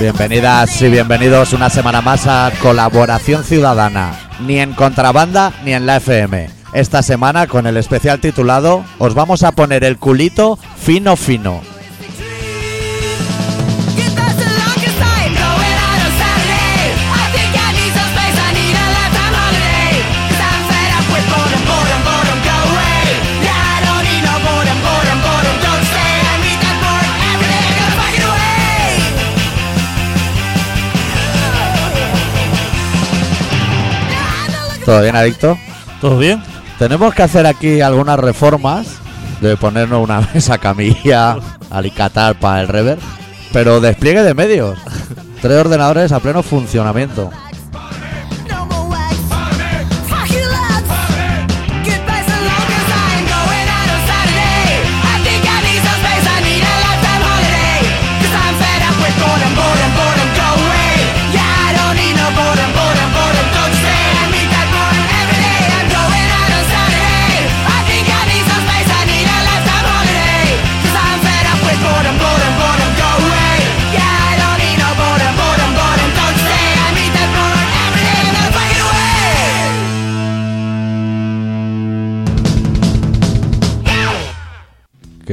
Bienvenidas y bienvenidos una semana más a Colaboración Ciudadana, ni en contrabanda ni en la FM. Esta semana con el especial titulado Os vamos a poner el culito fino fino. ¿Todo bien, adicto? ¿Todo bien? Tenemos que hacer aquí algunas reformas de ponernos una mesa camilla, alicatar para el rever, pero despliegue de medios. Tres ordenadores a pleno funcionamiento.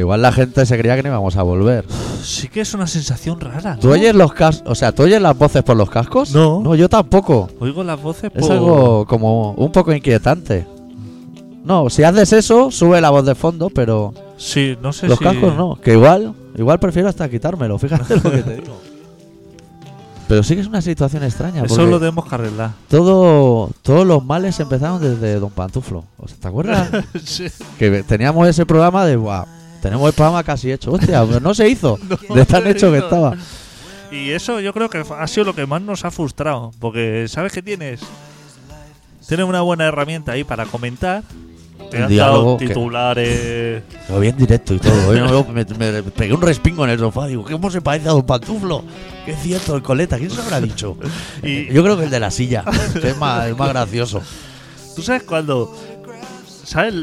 Que igual la gente se creía que no íbamos a volver. Sí que es una sensación rara. ¿no? ¿Tú oyes los cascos? O sea, ¿tú oyes las voces por los cascos? No. No, yo tampoco. Oigo las voces Es por... algo como un poco inquietante. No, si haces eso, sube la voz de fondo, pero Sí, no sé los si... cascos no. Que igual, igual prefiero hasta quitármelo, fíjate lo que te digo. Pero sí que es una situación extraña. Eso lo tenemos que arreglar. todo, todos los males empezaron desde Don Pantuflo. ¿Te acuerdas? Sí. que teníamos ese programa de, "Buah, tenemos el programa casi hecho. Hostia, pero no se hizo. de tan hecho que estaba. Y eso yo creo que ha sido lo que más nos ha frustrado. Porque, ¿sabes qué tienes? Tienes una buena herramienta ahí para comentar. Te El han diálogo dado titulares. Lo vi en directo y todo. Yo me, me pegué un respingo en el sofá. Digo, ¿cómo se parece a Don Pantuflo? Es cierto, el coleta. ¿Quién se habrá dicho? Y- Yo creo que el de la silla. Que es más, es más gracioso. ¿Tú sabes cuando... ¿Sabes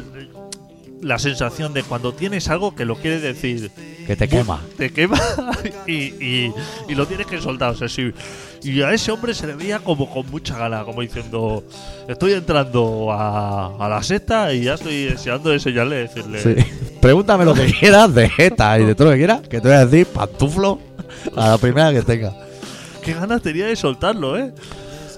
la sensación de cuando tienes algo que lo quieres decir? Que te quema. te quema y, y, y lo tienes que soltar. O sea, sí. Y a ese hombre se le veía como con mucha gana, como diciendo: Estoy entrando a, a la secta y ya estoy deseando enseñarle, decirle. Sí. Pregúntame lo que quieras de jeta y de todo lo que quieras. Que te voy a decir pantuflo a la primera que tenga. Qué ganas tenía de soltarlo, ¿eh?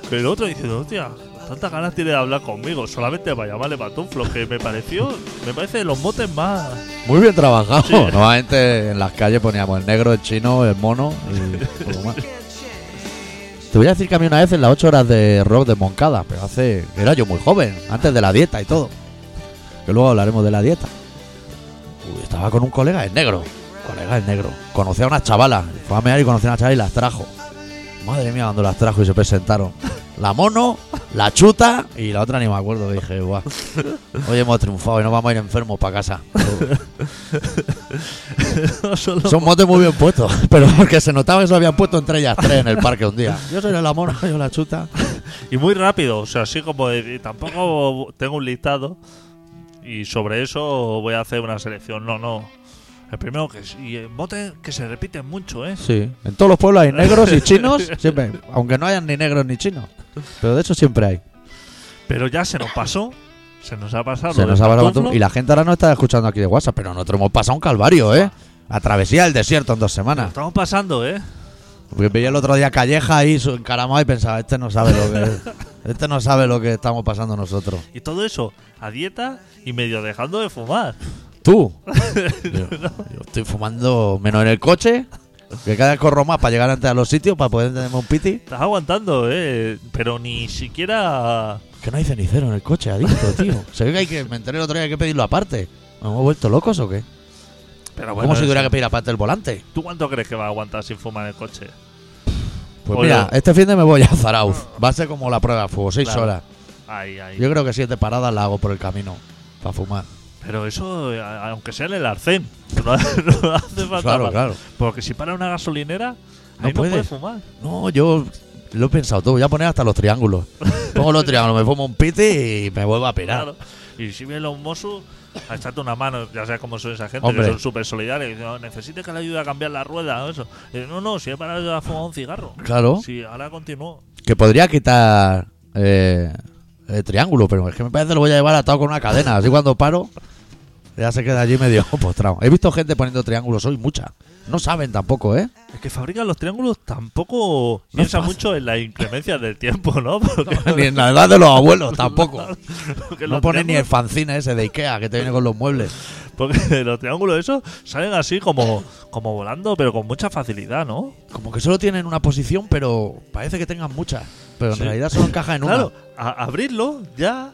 Pero el otro diciendo: Hostia, tantas ganas tiene de hablar conmigo, solamente para llamarle patuflo, que me pareció, me parece de los motes más. Muy bien trabajado. Sí. Normalmente en las calles poníamos el negro, el chino, el mono y poco más. Te voy a decir que a mí una vez en las 8 horas de rock de Moncada, pero hace. Era yo muy joven, antes de la dieta y todo. Que luego hablaremos de la dieta. Uy, estaba con un colega, el negro. Colega, el negro. Conocí a unas chavalas. Fue a mear y conocí a una chavala y las trajo. Madre mía, cuando las trajo y se presentaron. La mono, la chuta y la otra ni me acuerdo. Dije, guau. Hoy hemos triunfado y no vamos a ir enfermos para casa. No solo- Son motes muy bien puestos, pero porque se notaba que se lo habían puesto entre ellas tres en el parque un día. Yo soy la mona, yo la chuta. Y muy rápido, o sea, así como de, y tampoco tengo un listado y sobre eso voy a hacer una selección. No, no. El primero que es, y bote que se repiten mucho, ¿eh? Sí, en todos los pueblos hay negros y chinos, siempre, aunque no hayan ni negros ni chinos. Pero de eso siempre hay. Pero ya se nos pasó, se nos ha pasado. Se nos ha pasado pantuflo. y la gente ahora no está escuchando aquí de WhatsApp, pero nosotros hemos pasado un calvario, ¿eh? A travesía del desierto en dos Lo semanas. estamos pasando, ¿eh? Porque veía el otro día Calleja ahí su- encaramado y pensaba, este no sabe lo que este no sabe lo que estamos pasando nosotros. Y todo eso a dieta y medio dejando de fumar. ¿Tú? Yo, yo estoy fumando menos en el coche, que cada vez corro más para llegar antes a los sitios para poder tenerme un piti. Estás aguantando, ¿eh? Pero ni siquiera. Que no hay cenicero en el coche, adicto, tío. Se ve que hay que, me enteré el otro día que hay que pedirlo aparte. ¿Nos hemos vuelto locos o qué? Pero bueno, ¿Cómo si tuviera que pedir aparte el volante? ¿Tú cuánto crees que va a aguantar sin fumar en el coche? Pues Oye. mira, este fin de me voy a Zarauz. Va a ser como la prueba de fuego, seis Claro. horas. Yo creo que siete paradas la hago por el camino para fumar. Pero eso, eh, aunque sea en el arcén, no, no hace falta Claro, más. claro. Porque si para una gasolinera, No ahí no puedes. puedes fumar. No, yo lo he pensado todo. Voy a poner hasta los triángulos. Pongo los triángulos, me fumo un piti y me vuelvo a pirar. Claro. Y si ven los Mossos, a echarte una mano, ya sabes cómo son esa gente, Hombre. que son súper solidarios. Dicen, "Oh, necesite que le ayude a cambiar la rueda o eso. Y no, no, si es para ayudar a fumar un cigarro. Claro. Sí, ahora continúo. Que podría quitar eh, triángulo, pero es que me parece que lo voy a llevar atado con una cadena. Así cuando paro, ya se queda allí medio postrado. He visto gente poniendo triángulos hoy, mucha. No saben tampoco, ¿eh? El que fabrica los triángulos tampoco No piensa es mucho en las inclemencias del tiempo, ¿no? Porque, Ni en la edad de los abuelos tampoco. No los pone ni el fanzine ese de Ikea que te viene con los muebles. Porque los triángulos esos salen así como, como volando, pero con mucha facilidad, ¿no? Como que solo tienen una posición, pero parece que tengan muchas. Pero en Sí. realidad solo encaja en una. Claro, abrirlo ya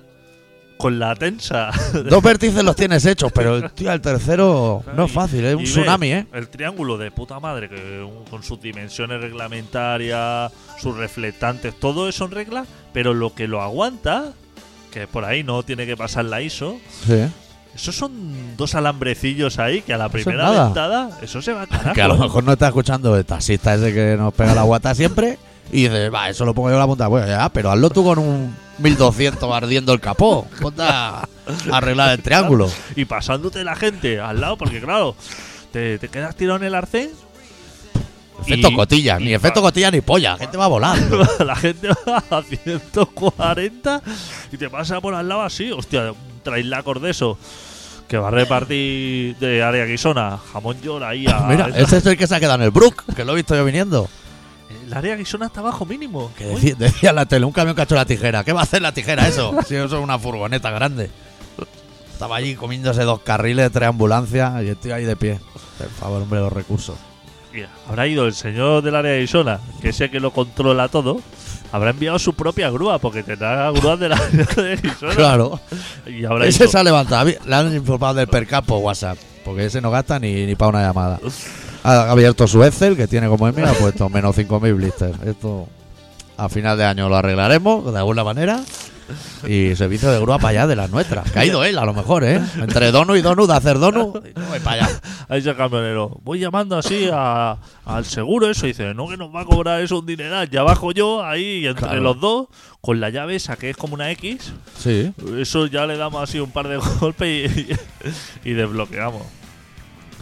con la tensa. Dos vértices los tienes hechos, pero el tío, el tercero no es fácil, es un tsunami, ¿eh? El triángulo de puta madre, que con sus dimensiones reglamentarias, sus reflectantes, todo eso en regla, pero lo que lo aguanta, que por ahí no tiene que pasar la ISO, Sí. esos son dos alambrecillos ahí que a la Eso primera ventada, eso se va a carajo. Que a lo mejor no está escuchando el taxista ese que nos pega la guata siempre y dices, va, eso lo pongo yo en la punta. Bueno, ya, pero hazlo tú con un 1200 ardiendo el capó. Ponte a arreglar el triángulo. Y pasándote la gente al lado, porque claro, te, te quedas tirado en el arcén. Efecto Y- cotilla, y ni efecto cotilla ni polla, la gente va volando. la gente va a 140 y te pasa por al lado así, hostia, un trailacor de eso que va a repartir de área guisona, jamón york ahí a. Mira, ese es el que se ha quedado en el Brook, que lo he visto yo viniendo. El área guisona está bajo mínimo. Que decía, la tele, un camión hecho la tijera. ¿Qué va a hacer la tijera eso? Si eso es una furgoneta grande. Estaba allí comiéndose dos carriles, tres ambulancias y estoy ahí de pie. Por favor, hombre, los recursos. mira, habrá ido el señor del área guisona, que es el que lo controla todo. Habrá enviado su propia grúa, porque tendrá grúas del área de guisona. Claro. Y habrá Ese dicho, se ha levantado. Le han informado del percap por WhatsApp. Porque ese no gasta ni, ni para una llamada. Ha abierto su Excel, que tiene como el mío, ha puesto menos 5.000 blisters. Esto a final de año lo arreglaremos de alguna manera. Y servicio de grúa para allá de las nuestras. Que ha ido él, a lo mejor, ¿eh? Entre Donu y Donu, de hacer Donu, y voy para allá. Ahí dice el camionero, voy llamando así a- al seguro eso, y dice, no que nos va a cobrar eso un dineral, ya bajo yo ahí y entre Claro. los dos, con la llave esa que es como una X, Sí. eso ya le damos así un par de golpes y, y desbloqueamos.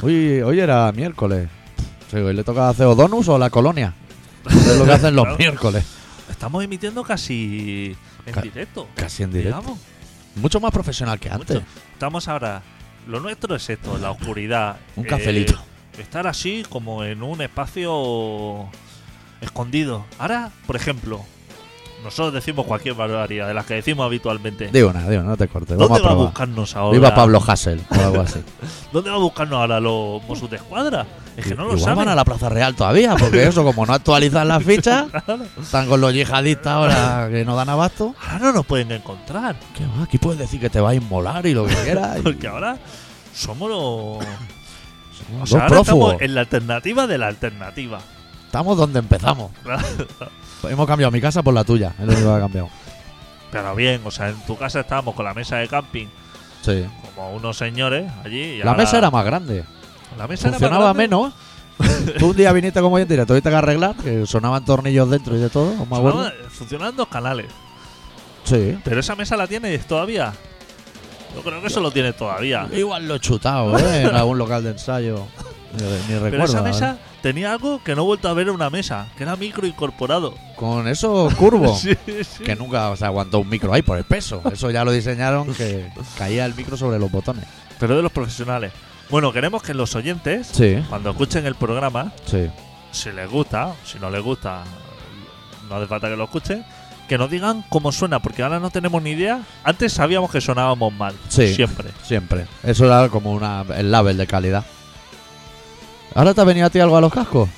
Hoy, hoy era miércoles. Sí, hoy le toca hacer o Donus o la colonia. Es lo que hacen los Claro. miércoles. Estamos emitiendo casi en Ca- directo. Casi en directo. digamos. Mucho más profesional que antes. Mucho. Estamos ahora, lo nuestro es esto, la oscuridad. Un eh, cafelito. estar así como en un espacio escondido. Ahora, por ejemplo, nosotros decimos cualquier barbaridad de las que decimos habitualmente. Digo nada, digo, no te cortes. ¿Dónde Vamos a va a probar. buscarnos ahora? Viva Pablo Hassel o algo así. ¿Dónde va a buscarnos ahora los Mossos de Escuadra? Es que no lo Igual saben. van a la Plaza Real todavía, porque eso, como no actualizan las fichas, están con los yihadistas ahora que no dan abasto. Ahora no nos pueden encontrar. ¿Qué va? Aquí puedes decir que te va a inmolar y lo que quieras. y- Porque ahora somos los. O Somos sea, dos ahora prófugos. estamos en la alternativa de la alternativa. Estamos donde empezamos. Hemos cambiado mi casa por la tuya. Es lo único que ha cambiado. Pero bien, o sea, en tu casa estábamos con la mesa de camping, Sí. como unos señores allí. y La ahora- mesa era más grande. La mesa era más Funcionaba grande. menos. Tú un día viniste como yo directo, tuviste que arreglar, que sonaban tornillos dentro y de todo. ¿os me acuerdo? Funcionaba- Funcionaban dos canales. Sí. Pero esa mesa la tienes todavía. Yo creo que eso lo tiene todavía. Igual lo he chutado, ¿eh? En algún local de ensayo. Ni, ni recuerdo. Pero esa mesa tenía algo que no he vuelto a ver en una mesa, que era micro incorporado. Con eso curvo. Sí, sí. Que nunca se aguantó un micro ahí por el peso. Eso ya lo diseñaron que caía el micro sobre los botones. Pero de los profesionales. Bueno, queremos que los oyentes, Sí, cuando escuchen el programa, si les gusta, si no les gusta, no hace falta que lo escuchen, que nos digan cómo suena, porque ahora no tenemos ni idea. Antes sabíamos que sonábamos mal, Sí. siempre. Siempre. Eso era como una, el label de calidad. ¿Ahora te ha venido a ti algo a los cascos?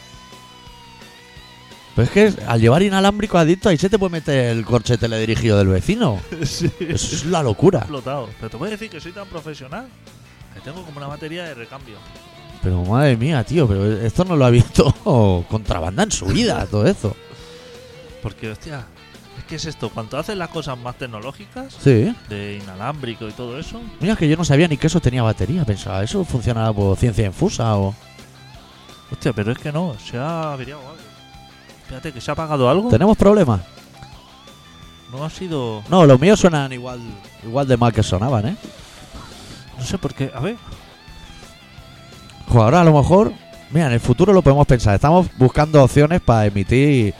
Pues es que al llevar inalámbrico adicto ahí se te puede meter el corche teledirigido del vecino. sí. Eso es la locura. explotado. Pero te voy a decir que soy tan profesional que tengo como una batería de recambio. Pero madre mía, tío, pero esto no lo ha visto contrabanda en su vida, todo eso. Porque, hostia, es que es esto, cuando haces las cosas más tecnológicas, Sí. de inalámbrico y todo eso, Mira que yo no sabía ni que eso tenía batería. Pensaba, ¿eso funcionaba por ciencia infusa o...? Hostia, pero es que no, se ha averiado algo. Fíjate que se ha apagado algo. ¿Tenemos problemas? No ha sido. No, los míos suenan igual, igual de mal que sonaban, ¿eh? No sé por qué. A ver. Jo, ahora a lo mejor, mira, en el futuro lo podemos pensar. Estamos buscando opciones para emitir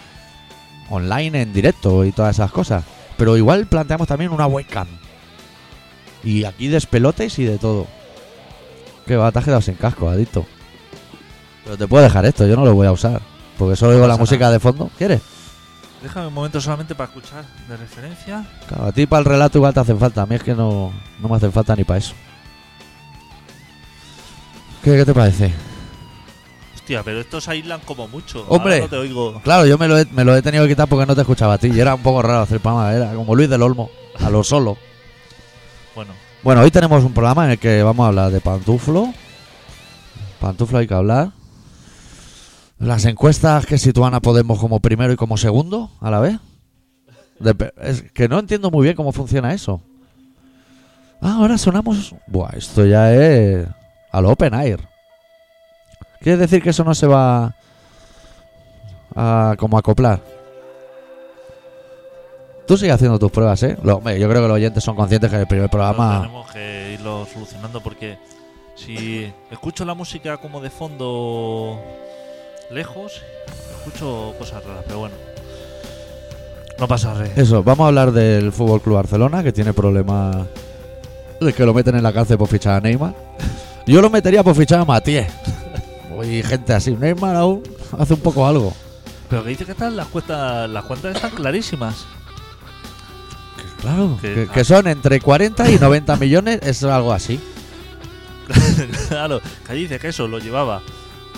online en directo y todas esas cosas. Pero igual planteamos también una webcam. Y aquí despelotes y de todo. Que va, te has quedado sin casco, adicto. Pero te puedo dejar esto, yo no lo voy a usar. Porque solo No oigo la pasa música nada. de fondo. ¿Quieres? Déjame un momento solamente para escuchar de referencia. Claro, a ti para el relato igual te hacen falta. A mí es que no, no me hacen falta ni para eso. ¿Qué, qué te parece? Hostia, pero estos aíslan como mucho. Hombre. Ahora no te oigo. Claro, yo me lo, he, me lo he tenido que quitar porque no te escuchaba a ti. Y era un poco raro hacer programa. Era como Luis del Olmo, a lo solo. Bueno, Bueno, hoy tenemos un programa en el que vamos a hablar de pantuflo. Pantuflo hay que hablar. Las encuestas que sitúan a Podemos como primero y como segundo a la vez. Es que no entiendo muy bien cómo funciona eso. Ah, ahora sonamos. Buah, esto ya es a lo open air. ¿Quiere decir que eso no se va a como acoplar? Tú sigues haciendo tus pruebas, ¿eh? Lo- yo creo que los oyentes son conscientes que el primer programa. tenemos que irlo solucionando porque si escucho la música como de fondo lejos, escucho cosas raras, pero bueno. No pasa re. Eso, vamos a hablar del Fútbol Club Barcelona, que tiene problemas de que lo meten en la cárcel por fichar a Neymar. Yo lo metería por fichar a Matías. Y gente así. Neymar aún hace un poco algo. Pero que dice que están las cuentas, las cuentas están clarísimas. Claro, Que- que, que son entre 40 y 90 millones, es algo así. claro, que dice que eso lo llevaba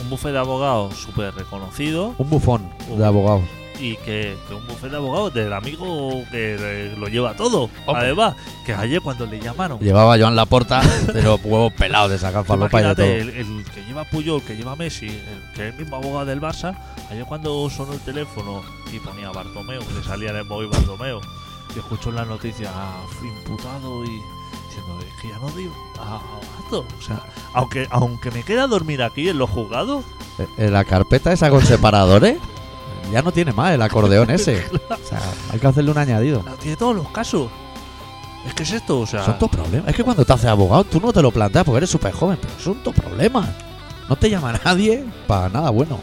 un bufete de abogados súper reconocido Un bufón de abogados. y que, que un bufete de abogados del amigo que eh, lo lleva todo. Hombre. Además, que ayer cuando le llamaron, Llevaba a Joan Laporta de los huevos pelados de sacar falopa y de todo. el, el que lleva Puyol, que lleva Messi, el que es el mismo abogado del Barça, ayer cuando sonó el teléfono y ponía Bartomeu, que le salía en el móvil Bartomeu, y escuchó en las noticias "Ah, fui imputado y diciendo es que ya no digo abasto. O sea, aunque, aunque me queda dormir aquí en los juzgados, En Eh, la carpeta esa con separadores, ya no tiene más el acordeón ese. O sea, hay que hacerle un añadido. tiene todos los casos. Es que es esto, o sea. Son tus problemas. Es que cuando te haces abogado, tú no te lo planteas porque eres súper joven, pero son tus problemas. No te llama nadie para nada bueno.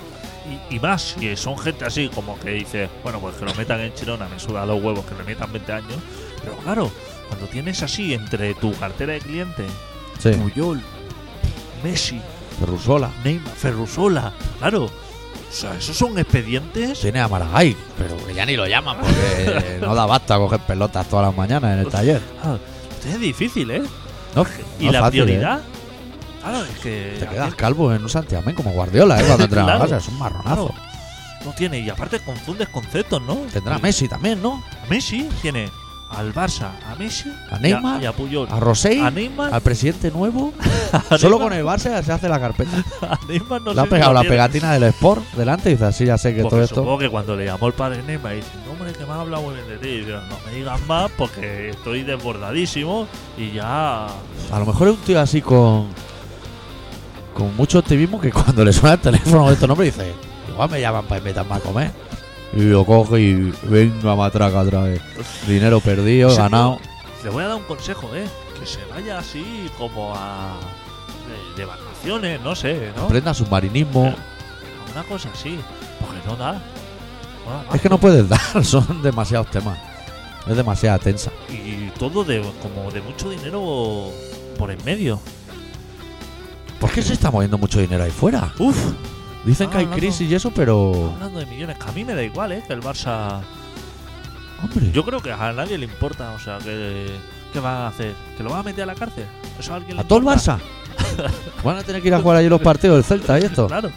Y, y más, si son gente así como que dice, bueno, pues que lo metan en Chirona, me suda los huevos, que le metan 20 años. Pero claro, cuando tienes así entre tu cartera de cliente, Sí. Puyol, Messi, Rusola. Neymar, Ferrusola, claro. O sea, esos son expedientes. Tiene a Maragall, pero que ya ni lo llaman porque no da basta coger pelotas todas las mañanas en el taller. Ah, es difícil, ¿eh? No, Y no la fácil, ¿eh? prioridad. Claro, es que. Te quedas calvo en un santiamén como Guardiola, ¿eh? Cuando la Claro. casa. Es un marronazo. Claro. No tiene, y aparte confundes conceptos, ¿no? Tendrá Messi también, ¿no? Messi tiene al Barça, a Messi, A y Neymar, y a Puyol. A Rosell, A Neymar, al presidente nuevo. Solo con el Barça se hace la carpeta. a Neymar no Le ha pegado la tiene. pegatina del Sport delante y dice así, ya sé que Porque todo esto. supongo que cuando le llamó el padre Neymar y dice, no, hombre, que me ha hablado muy bien de ti. Y yo, no me digas más porque estoy desbordadísimo y ya. A lo mejor es un tío así con. con mucho optimismo que cuando le suena el teléfono de estos nombres dice, igual me llaman para invitarme a comer. Y lo coge y venga matraca otra vez. Dinero perdido, Ese ganado. Le voy a dar un consejo, ¿eh? Que se vaya así como a. de, de vacaciones, no sé, ¿no? Aprenda submarinismo. Una cosa así. Porque no da. No da Es que no puedes dar, son demasiados temas. Es demasiada tensa. Y todo de como de mucho dinero por en medio. ¿Por qué se está moviendo mucho dinero ahí fuera? Uf, Dicen que hay hablando- crisis y eso, pero. hablando de millones, que a mí me da igual, ¿eh? Que el Barça. Hombre. Yo creo que a nadie le importa, o sea, que. ¿Qué van a hacer? ¿Que lo van a meter a la cárcel? ¿Eso a alguien le ¿A todo el? Barça? Van a tener que ir a jugar allí los partidos del Celta y esto. Claro.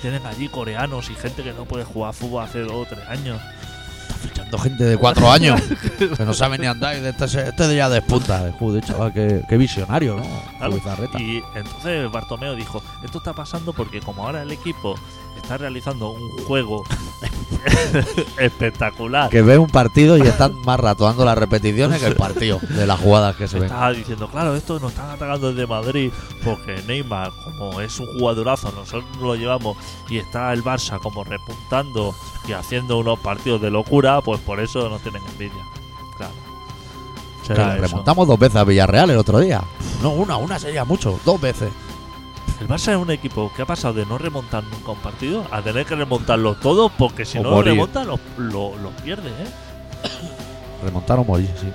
Tienen allí coreanos y gente que no puede jugar fútbol hace dos o tres años. Fichando gente de cuatro años que no sabe ni andar y de este, se- este de ya despunta. Joder, chaval, qué, qué visionario, ¿no? Claro. Qué bizarreta. Y entonces Bartomeo dijo, esto está pasando porque como ahora el equipo está realizando un juego espectacular. que ve un partido y están más rato dando las repeticiones que el partido de las jugadas que se ven. Estaba diciendo, claro, esto nos están atacando desde Madrid porque Neymar, como es un jugadorazo, nosotros no lo llevamos y está el Barça como repuntando y haciendo unos partidos de locura, pues por eso nos tienen envidia. Claro. Que Será eso. remontamos dos veces a Villarreal el otro día. No, una, una sería mucho, dos veces. El Barça es un equipo que ha pasado de no remontar nunca un partido a tener que remontarlo todo porque si O no lo remonta lo, lo, lo pierde, ¿eh? Remontar o morir, sí.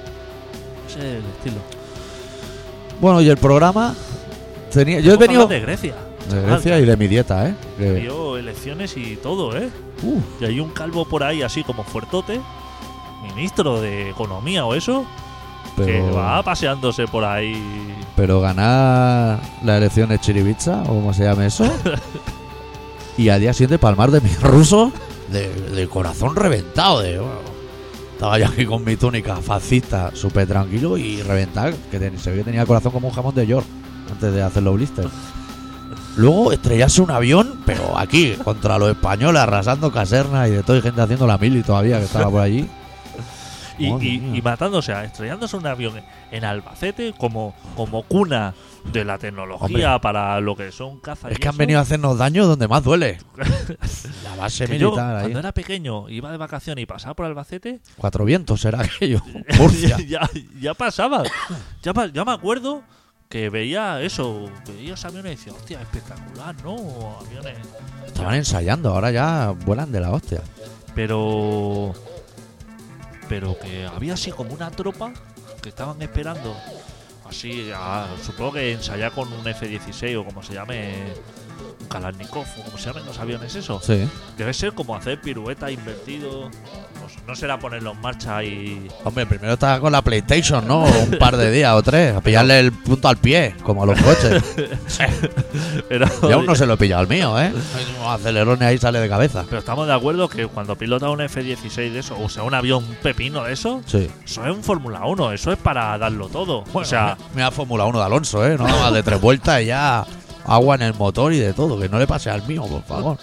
Ese es el estilo. Bueno, y el programa tenía. Yo he hablar de Grecia. de Grecia y de mi dieta, ¿eh? Dio elecciones y todo, ¿eh? uh, Y hay un calvo por ahí así como fuertote, ministro de Economía o eso, que va paseándose por ahí. pero ganar la elección de Chiribitza, o como se llame eso. y al día siguiente palmar de mis rusos de, de corazón reventado. De, bueno, estaba yo aquí con mi túnica fascista, súper tranquilo y reventar, que ten- se ve que tenía el corazón como un jamón de York antes de hacerlo blister. Luego estrellarse un avión, pero aquí, contra los españoles, arrasando casernas y de todo, y gente haciendo la mili todavía que estaba por allí. Y, y- y matándose, estrellándose un avión en Albacete como, como cuna de la tecnología para lo que son cazas. Es que han venido a hacernos daño donde más duele. La base Que yo, militar ahí. cuando era pequeño, iba de vacaciones y pasaba por Albacete, Cuatro vientos será aquello. Murcia. ya, ya pasaba. Ya, ya me acuerdo que veía eso, veía esos aviones y decía, hostia, espectacular, ¿no? Aviones. Estaban ensayando, ahora ya vuelan de la hostia. Pero. Pero que había así como una tropa que estaban esperando. Así, a- supongo que ensayar con un F-16 o como se llame. Un Kalashnikov o como se llamen los aviones, eso. Sí. Debe ser como hacer pirueta invertido. No, será ponerlo en marcha y. Hombre, primero estaba con la PlayStation, ¿no? Un par de días o tres. A pillarle el punto al pie, como a los coches. Pero, y aún no se lo he pillado al mío, ¿eh? Hay unos acelerones ahí sale de cabeza. pero estamos de acuerdo que cuando pilota un F-16 de eso, o sea, un avión pepino de eso, Sí. eso es un Fórmula 1, eso es para darlo todo. o sea, mira Fórmula 1 de Alonso, ¿eh? No de tres vueltas y ya agua en el motor y de todo. Que no le pase al mío, por favor.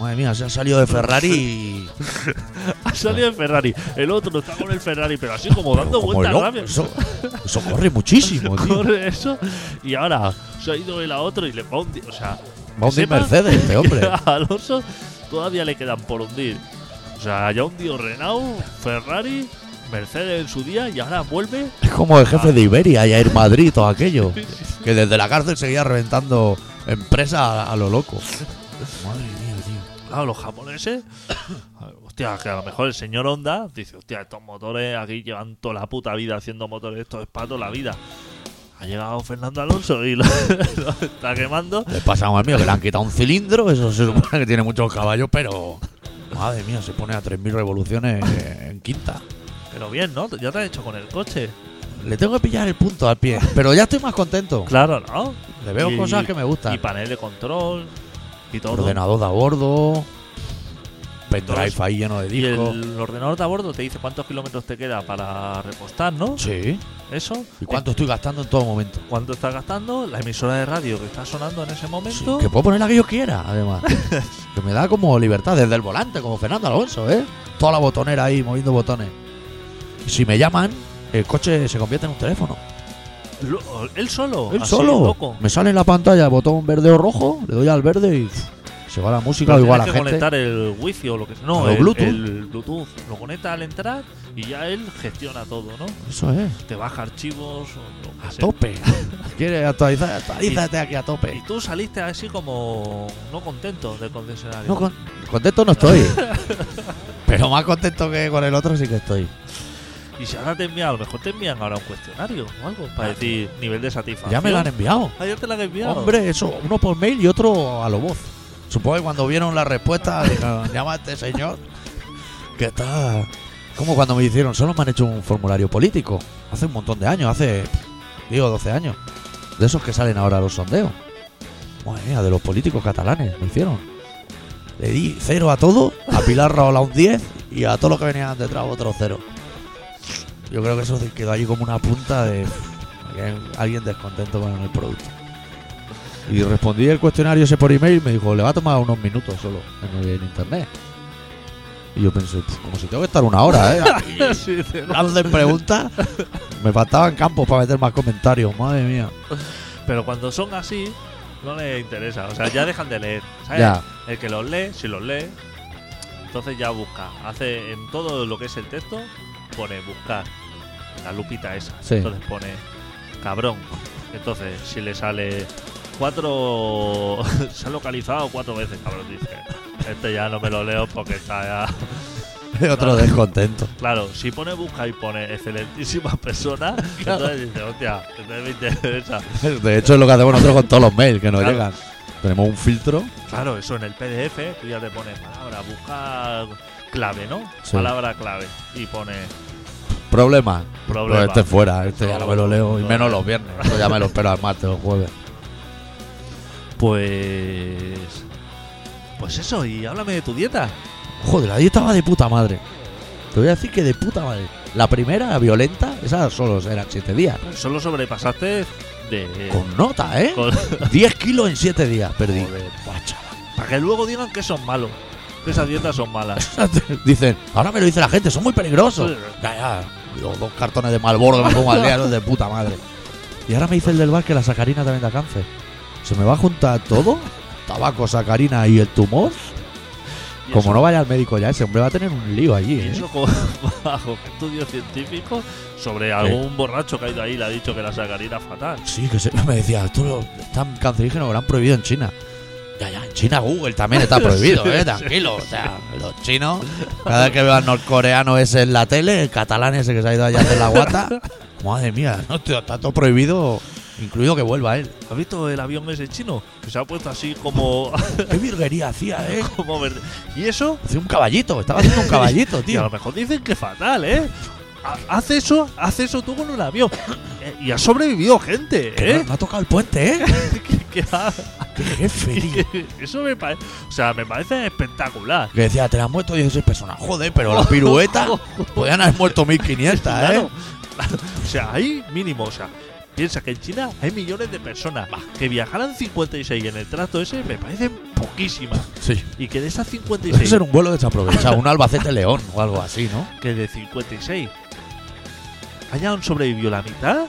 Madre mía, se ha salido de Ferrari. Ha salido en Ferrari. El otro está con el Ferrari, pero así como dando vueltas rápidas. Eso, eso corre muchísimo, tío. Corre eso. Y ahora se ha ido el a otro y le va hundir. O sea, Va sepa Mercedes este hombre. a Alonso todavía le quedan por hundir. O sea, ya hundió Renault, Ferrari, Mercedes en su día y ahora vuelve. Es como el jefe de Iberia y Air Madrid todo aquello. Que desde la cárcel seguía reventando empresas a, a lo loco. Madre. Claro, los japoneses. Hostia, que a lo mejor el señor Honda dice: Hostia, estos motores aquí llevan toda la puta vida haciendo motores, esto es para toda la vida. Ha llegado Fernando Alonso y lo, lo está quemando. Le pasa a un amigo que le han quitado un cilindro. Eso se supone que tiene muchos caballos, pero. Madre mía, se pone a 3.000 revoluciones en quinta. Pero bien, ¿no? Ya te has hecho con el coche. Le tengo que pillar el punto al pie. Pero ya estoy más contento. Claro, ¿no? Le veo Y- cosas que me Y gustan. panel de control y todo. Ordenador de a bordo. Pendrive ahí lleno de Y discos. el ordenador de a bordo te dice cuántos kilómetros te queda para repostar, ¿no? Sí. Eso. ¿Y cuánto estoy gastando en todo momento? ¿Cuánto estás gastando? La emisora de radio que está sonando en ese Sí, momento. que puedo poner la que yo quiera, además. que me da como libertad desde el volante, como Fernando Alonso, ¿eh? Toda la botonera ahí moviendo botones. Y si me llaman, el coche se convierte en un teléfono. Lo- él solo. Él así, solo. loco. Me sale en la pantalla el botón verde o rojo, le doy al verde y se va la música, Pero igual la tienes que gente. conectar el wifi o lo que sea. No, el, Bluetooth. el Bluetooth. Lo conecta al entrar y ya él gestiona todo, ¿no? Eso es. Te baja archivos o lo que A sea. tope. ¿Quieres actualizar? Actualízate aquí a tope. Y tú saliste así como no contento del concesionario. No, con- contento no estoy. Pero más contento que con el otro sí que estoy. Y si ahora te envían, a lo mejor te envían ahora un cuestionario o algo para decir nivel de satisfacción. Ya me lo han enviado. Ah, ya te lo han enviado. Hombre, eso, uno por mail y otro a lo voz. Supongo que cuando vieron la respuesta dijeron, llama a este señor que está... Como cuando me hicieron, solo me han hecho un formulario político. Hace un montón de años, hace, digo, 12 años. De esos que salen ahora los sondeos. Madre mía, de los políticos catalanes me hicieron. Le di cero a todo, a Pilar Rahola un 10 y a todo lo que venían detrás otro cero. Yo creo que eso quedó allí como una punta de alguien descontento con el producto. Y respondí el cuestionario ese por email y me dijo, le va a tomar unos minutos solo en, el- en internet. Y yo pensé, "Puf, como si tengo que estar una hora, ¿eh? Sí, preguntas. Me faltaban campos para meter más comentarios, madre mía. Pero cuando son así, no les interesa. O sea, ya dejan de leer. ¿sabes? Ya. El que los lee, si los lee, entonces ya busca. Hace en todo lo que es el texto, pone buscar. La lupita esa. Sí. Entonces pone cabrón. Entonces, si le sale cuatro. se ha localizado cuatro veces, cabrón. Dice, este ya no me lo leo porque está ya. Otro descontento. Claro, si pone busca y pone excelentísima persona, entonces dice, hostia, entonces me interesa. De hecho, es lo que hacemos nosotros con todos los mails que nos Claro. llegan. Tenemos un filtro. Claro, eso en el PDF, tú ya te pones palabra, buscar clave, ¿no? Sí. Palabra clave. Y pone Problema. problema. Pues este fuera, este ya no me lo leo. Y menos los viernes. Esto ya me lo espero al martes o jueves. Pues. Pues eso, y háblame de tu dieta. Joder, la dieta va de puta madre. Te voy a decir que de puta madre. La primera, violenta, esa solo eran 7 días. Solo sobrepasaste de. Con nota, ¿eh? con- 10 kilos en 7 días perdí. Joder. Para que luego digan que son malos. Que esas dietas son malas. Dicen, ahora me lo dice la gente, son muy peligrosos. Ya, ya. Los dos cartones de Malboro me pongo al día, los de puta madre. Y ahora me dice el del bar que la sacarina también da cáncer. Se me va a juntar todo, tabaco, sacarina y el tumor. Y Como eso- no vaya al médico ya, ese hombre va a tener un lío allí, ¿eh? eso bajo estudios científicos sobre algún borracho que ha ido ahí y le ha dicho que la sacarina es fatal. Sí, que se, me decía, esto lo, tan cancerígeno que lo han prohibido en China. Ya, ya, en China Google también está prohibido, ¿eh? Tranquilo. O sea, los chinos, cada vez que veo al norcoreano ese en la tele, el catalán ese que se ha ido allá hacer la guata, madre mía, no, tío, está todo prohibido, incluido que vuelva él. ¿Has visto el avión ese chino? Que se ha puesto así como. Qué virguería hacía, ¿eh? como verde. Y eso. Hacía un caballito, estaba haciendo un caballito, Y a tío. lo mejor dicen que fatal, ¿eh? Ha- Haz eso, haz eso tú con un avión. Eh, Y ha sobrevivido gente, Que ¿eh? no- me ha tocado el puente, ¿eh? Que- que ha- Qué jefe, tío. eso me parece. O sea, me parece espectacular. Que decía, te han muerto 16 personas. Joder, pero la pirueta podían haber muerto 1500, ¿eh? Claro. O sea, hay mínimo, o sea, piensa que en China hay millones de personas. Que viajaran 56 en el trato ese me parecen poquísimas. Sí. Y que de esas Debe 56, ser un vuelo desaprovechado, un Albacete León o algo así, ¿no? que de 56 hayan sobrevivido la mitad,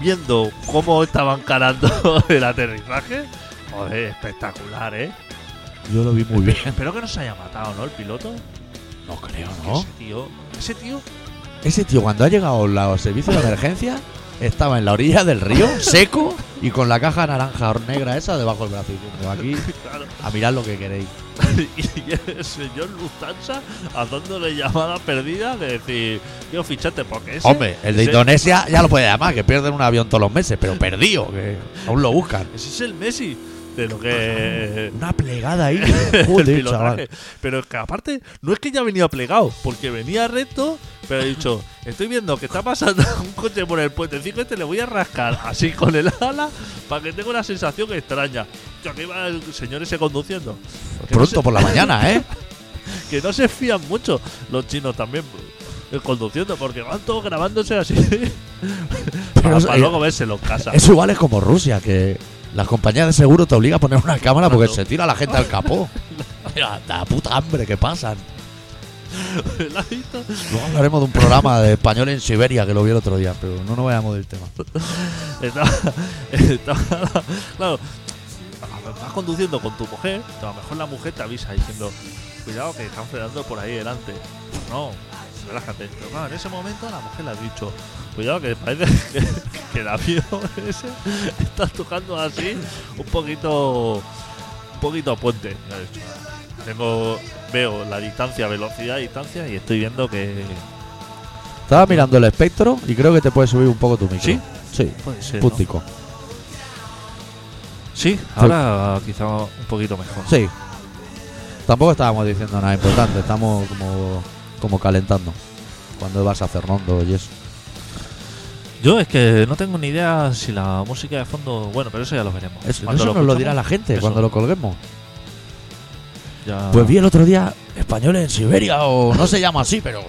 viendo cómo estaban carando el aterrizaje. Joder, espectacular, ¿eh? Yo lo vi muy bien. Espero que no se haya matado, ¿no? El piloto. No creo, ¿no? Ese tío, ese tío Ese tío, cuando ha llegado los servicios de emergencia, estaba en la orilla del río, seco, y con la caja naranja o negra esa debajo del brazo. diciendo, aquí claro, a mirar lo que queréis. y el señor Lufthansa haciéndole llamada perdida de decir, quiero ficharte porque ese, Hombre, el de ese- Indonesia ya lo puede llamar, que pierden un avión todos los meses, pero perdido, que aún lo buscan. ese es el Messi de lo que Una plegada ahí. el Joder, pilotaje. chaval. Pero es que aparte, no es que ya venía plegado, porque venía recto, pero he dicho, estoy viendo que está pasando un coche por el puentecito este, le voy a rascar así con el ala para que tenga una sensación extraña. Yo que iba el señor ese conduciendo. Que no Pronto se- por la mañana, ¿eh? que no se fían mucho los chinos también eh, conduciendo, porque van todos grabándose así. para, luego vérselo en casa. Eso igual es como Rusia, que las compañías de seguro te obligan a poner una cámara porque se tira la gente al capó. Mira, la puta hambre que pasan. ¿Lo has visto? Luego hablaremos de un programa de español en Siberia que lo vi el otro día, pero no nos vayamos del tema. Estaba, estaba- claro, vas conduciendo con tu mujer, a lo mejor la mujer te avisa diciendo, cuidado que están frenando por ahí delante. No, relájate. Pero claro, en ese momento la mujer le ha dicho, cuidado que parece que, que el avión ese está tocando así un poquito, un poquito a puente. Y ha dicho, "Ah, Tengo, veo la distancia, velocidad, distancia y estoy viendo que Estaba mirando el espectro y creo que te puede subir un poco tu micro. ¿Sí? Sí, puede ser. ¿no? puntico. Sí, ahora quizá un poquito mejor. Sí. Tampoco estábamos diciendo nada importante, estamos como, como calentando. Cuando vas a Cernondo y eso. Yo es que no tengo ni idea si la música de fondo. Bueno, pero eso ya lo veremos. Eso, Cuando eso nos lo dirá la gente eso. cuando lo colguemos. Ya- Pues vi el otro día españoles en Siberia, o no se llama así, pero.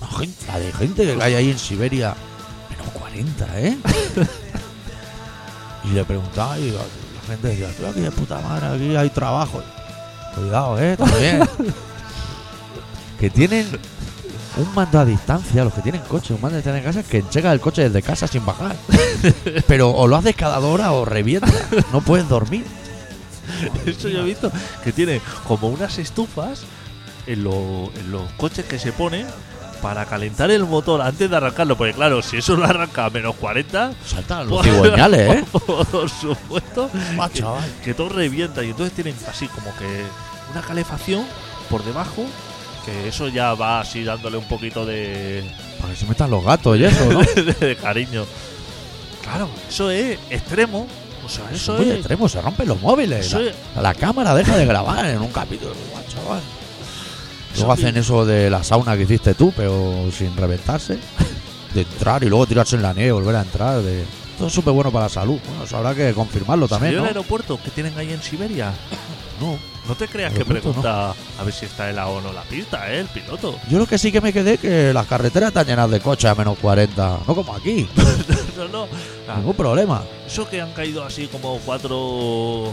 La, gente, la de gente que hay ahí en Siberia, menos 40, ¿eh? y le preguntaba y la gente decía: Tú aquí de puta madre, aquí hay trabajo. Cuidado, ¿eh? También. que tienen un mando a distancia, los que tienen coche, un mando a distancia en casa, que encheca el coche desde casa sin bajar. Pero o lo haces cada dos horas o revienta. No puedes dormir. Eso yo he visto que tiene como unas estufas en, lo- en los coches que se ponen para calentar el motor antes de arrancarlo. Porque claro, si eso lo arranca a menos 40, Saltan los cigüeñales, ¿eh? por supuesto, que todo revienta. Y entonces tienen así como que una calefacción por debajo. Que eso ya va así dándole un poquito de, Para que se metan los gatos y eso, ¿no? de cariño. Claro, eso es extremo. O sea, eso es muy es. extremo, se rompen los móviles. Eso la, es- la cámara deja de grabar en un capítulo. Guau, chaval. Luego Eso hacen eso de la sauna que hiciste tú, pero sin reventarse. De entrar y luego tirarse en la nieve volver a entrar. De... Todo es súper bueno para la salud. Bueno, eso habrá que confirmarlo también, ¿Salió ¿no? el aeropuerto que tienen ahí en Siberia? No. No te creas que pregunta a ver si está helado o no la pista, ¿eh? El piloto. Yo lo que sí que me quedé que las carreteras están llenas de coches a menos 40. No como aquí. no, no. Ah, Ningún problema. Eso que han caído así como cuatro,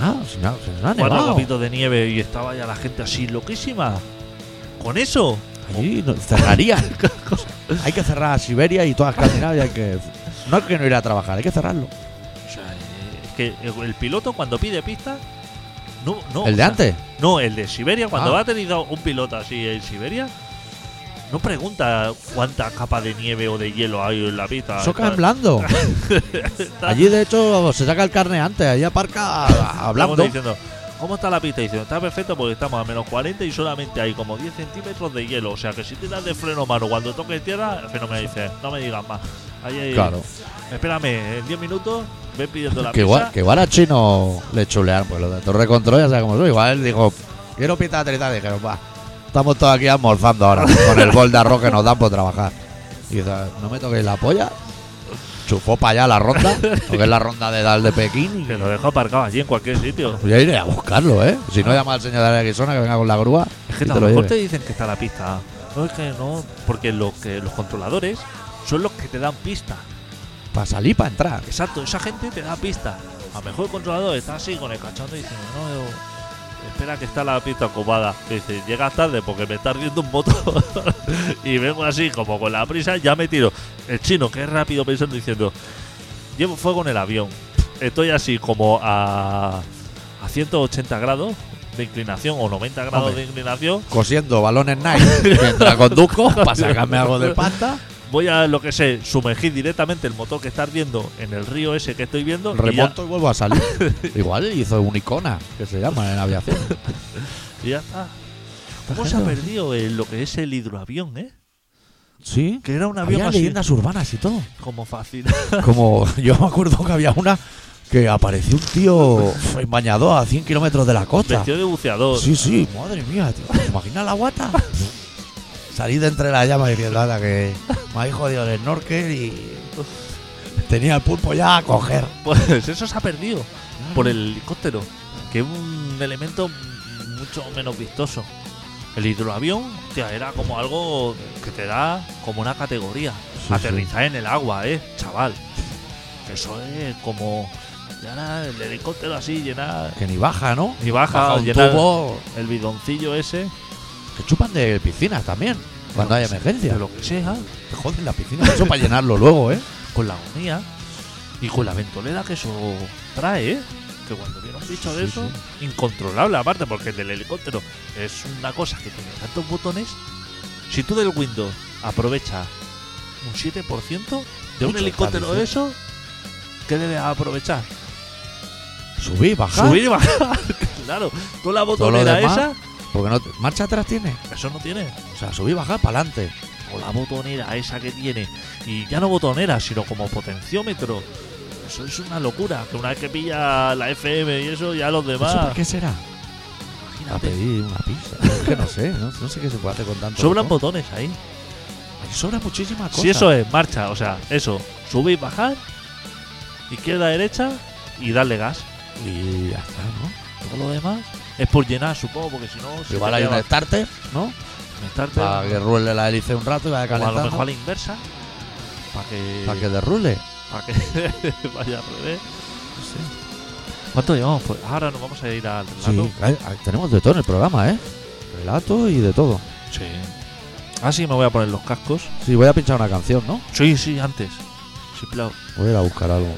Ah, si no, se nos ha cuatro de nieve y estaba ya la gente así loquísima. Con eso. Allí no- cerrarían. hay que cerrar a Siberia y toda Escandinavia. Hay que... No es que no ir a trabajar, hay que cerrarlo. O sea, es que el piloto cuando pide pista. No, no. ¿El de o sea, antes? No, el de Siberia. Cuando Ah. va a tener un piloto así en Siberia. No pregunta cuánta capa de nieve o de hielo hay en la pista. Eso cae en blando. Está- Allí, de hecho, se saca el carne antes. Allí aparca Estamos hablando. diciendo, ¿cómo está la pista? Diciendo, está perfecto porque estamos a menos 40 y solamente hay como 10 centímetros de hielo. O sea que si tiras de freno mano cuando toques tierra, el freno me dice, no me digas más. Ahí, ahí, Claro. Espérame, en 10 minutos, ven pidiendo la Que igual, que igual a Chino le chulearon, pues los de Torre Control ya sabes cómo soy. Igual él dijo, quiero pista aterrizar. Dijeron, va, estamos todos aquí almorzando ahora con el bol de arroz que nos dan por trabajar. Y dice, no me toquéis la polla. Chufó para allá la ronda, porque es la ronda de Dal de Pekín. Que lo dejo aparcado allí en cualquier sitio. Y ya iré a buscarlo, ¿eh? Si no, llama al señor de la Arizona que venga con la grúa. Es que y a lo lo mejor te dicen que está la pista. No es que no, porque lo que los controladores son los que te dan pista. Para salir, para entrar. Exacto, esa gente te da pista. A lo mejor el controlador está así con el cachondo diciendo, no, yo- espera que está la pista ocupada. Que dice, llegas tarde porque me está ardiendo un motor. y vengo así, como con la prisa, ya me tiro. El chino, que es rápido pensando, diciendo, llevo fuego en el avión. Estoy así como a, a 180 grados de inclinación o 90 grados Hombre. de inclinación. Cosiendo balones Nike mientras conduzco para sacarme algo de pasta. Voy a, lo que sé, sumergir directamente el motor que está ardiendo en el río ese que estoy viendo. y Remonto y vuelvo a salir. Igual hizo un icona, que se llama en aviación. Y ya está. ¿Cómo se ha perdido eh, lo que es el hidroavión, eh? Sí. Que era un avión Había así leyendas urbanas y todo. como fácil. Como yo me acuerdo que había una que apareció un tío en bañador a 100 kilómetros de la costa. Vestido de buceador. Sí, sí, madre mía, tío. ¿Te imaginas la guata? Salí de entre las llamas diciendo, anda, que me habéis jodido el snorkel y tenía el pulpo ya a coger. Pues eso se ha perdido por el helicóptero, que es un elemento mucho menos vistoso. El hidroavión, hostia, era como algo que te da como una categoría. Sí, Aterrizar en el agua, eh, chaval. Eso es como llenar el helicóptero así, llenar Que ni baja, ¿no? y baja, Baja un llenar tubo el bidoncillo ese, que chupan de piscinas también. Cuando hay emergencia. de lo que sea. Te joden la piscina. Eso para llenarlo luego, ¿eh? con la agonía y con la ventolera que eso trae, ¿eh? Que cuando viene un bicho de Sí, eso, incontrolable aparte, porque el del helicóptero es una cosa que tiene tantos botones. Si tú del Windows aprovechas un 7% de un helicóptero de eso, ¿qué debes aprovechar? Subir, bajar. Subir y bajar. claro, toda la botonera esa, Porque no marcha atrás tiene. eso no tiene. O sea, subir, bajar, para adelante. O la botonera esa que tiene. Y ya no botonera, sino como potenciómetro. Eso es una locura. Que una vez que pilla la FM y eso, ya los ¿Eso demás. qué será? A Imagínate. pedir una pizza. Es que no sé, no, no sé qué se puede hacer con tanto. Sobran botón. botones ahí. Ahí sobran muchísimas cosas. Si eso es marcha, o sea, eso, subir, bajar, izquierda, derecha y darle gas. Y ya está, ¿no? Todo lo demás es por llenar, supongo, porque si no. se Igual hay un starter, ¿no? un starter, Para que rule la hélice un rato y vaya o a lo mejor a la inversa. Para que. Para que derrule. para que vaya al revés. ¿Cuánto llevamos? Pues ahora nos vamos a ir al Sí, relato. hay- hay- tenemos de todo en el programa, ¿eh? relato y de todo. Sí. Ah, sí, me voy a poner los cascos. Sí, voy a pinchar una canción, ¿no? Sí, sí, antes. Sí, claro. Voy a ir a buscar algo.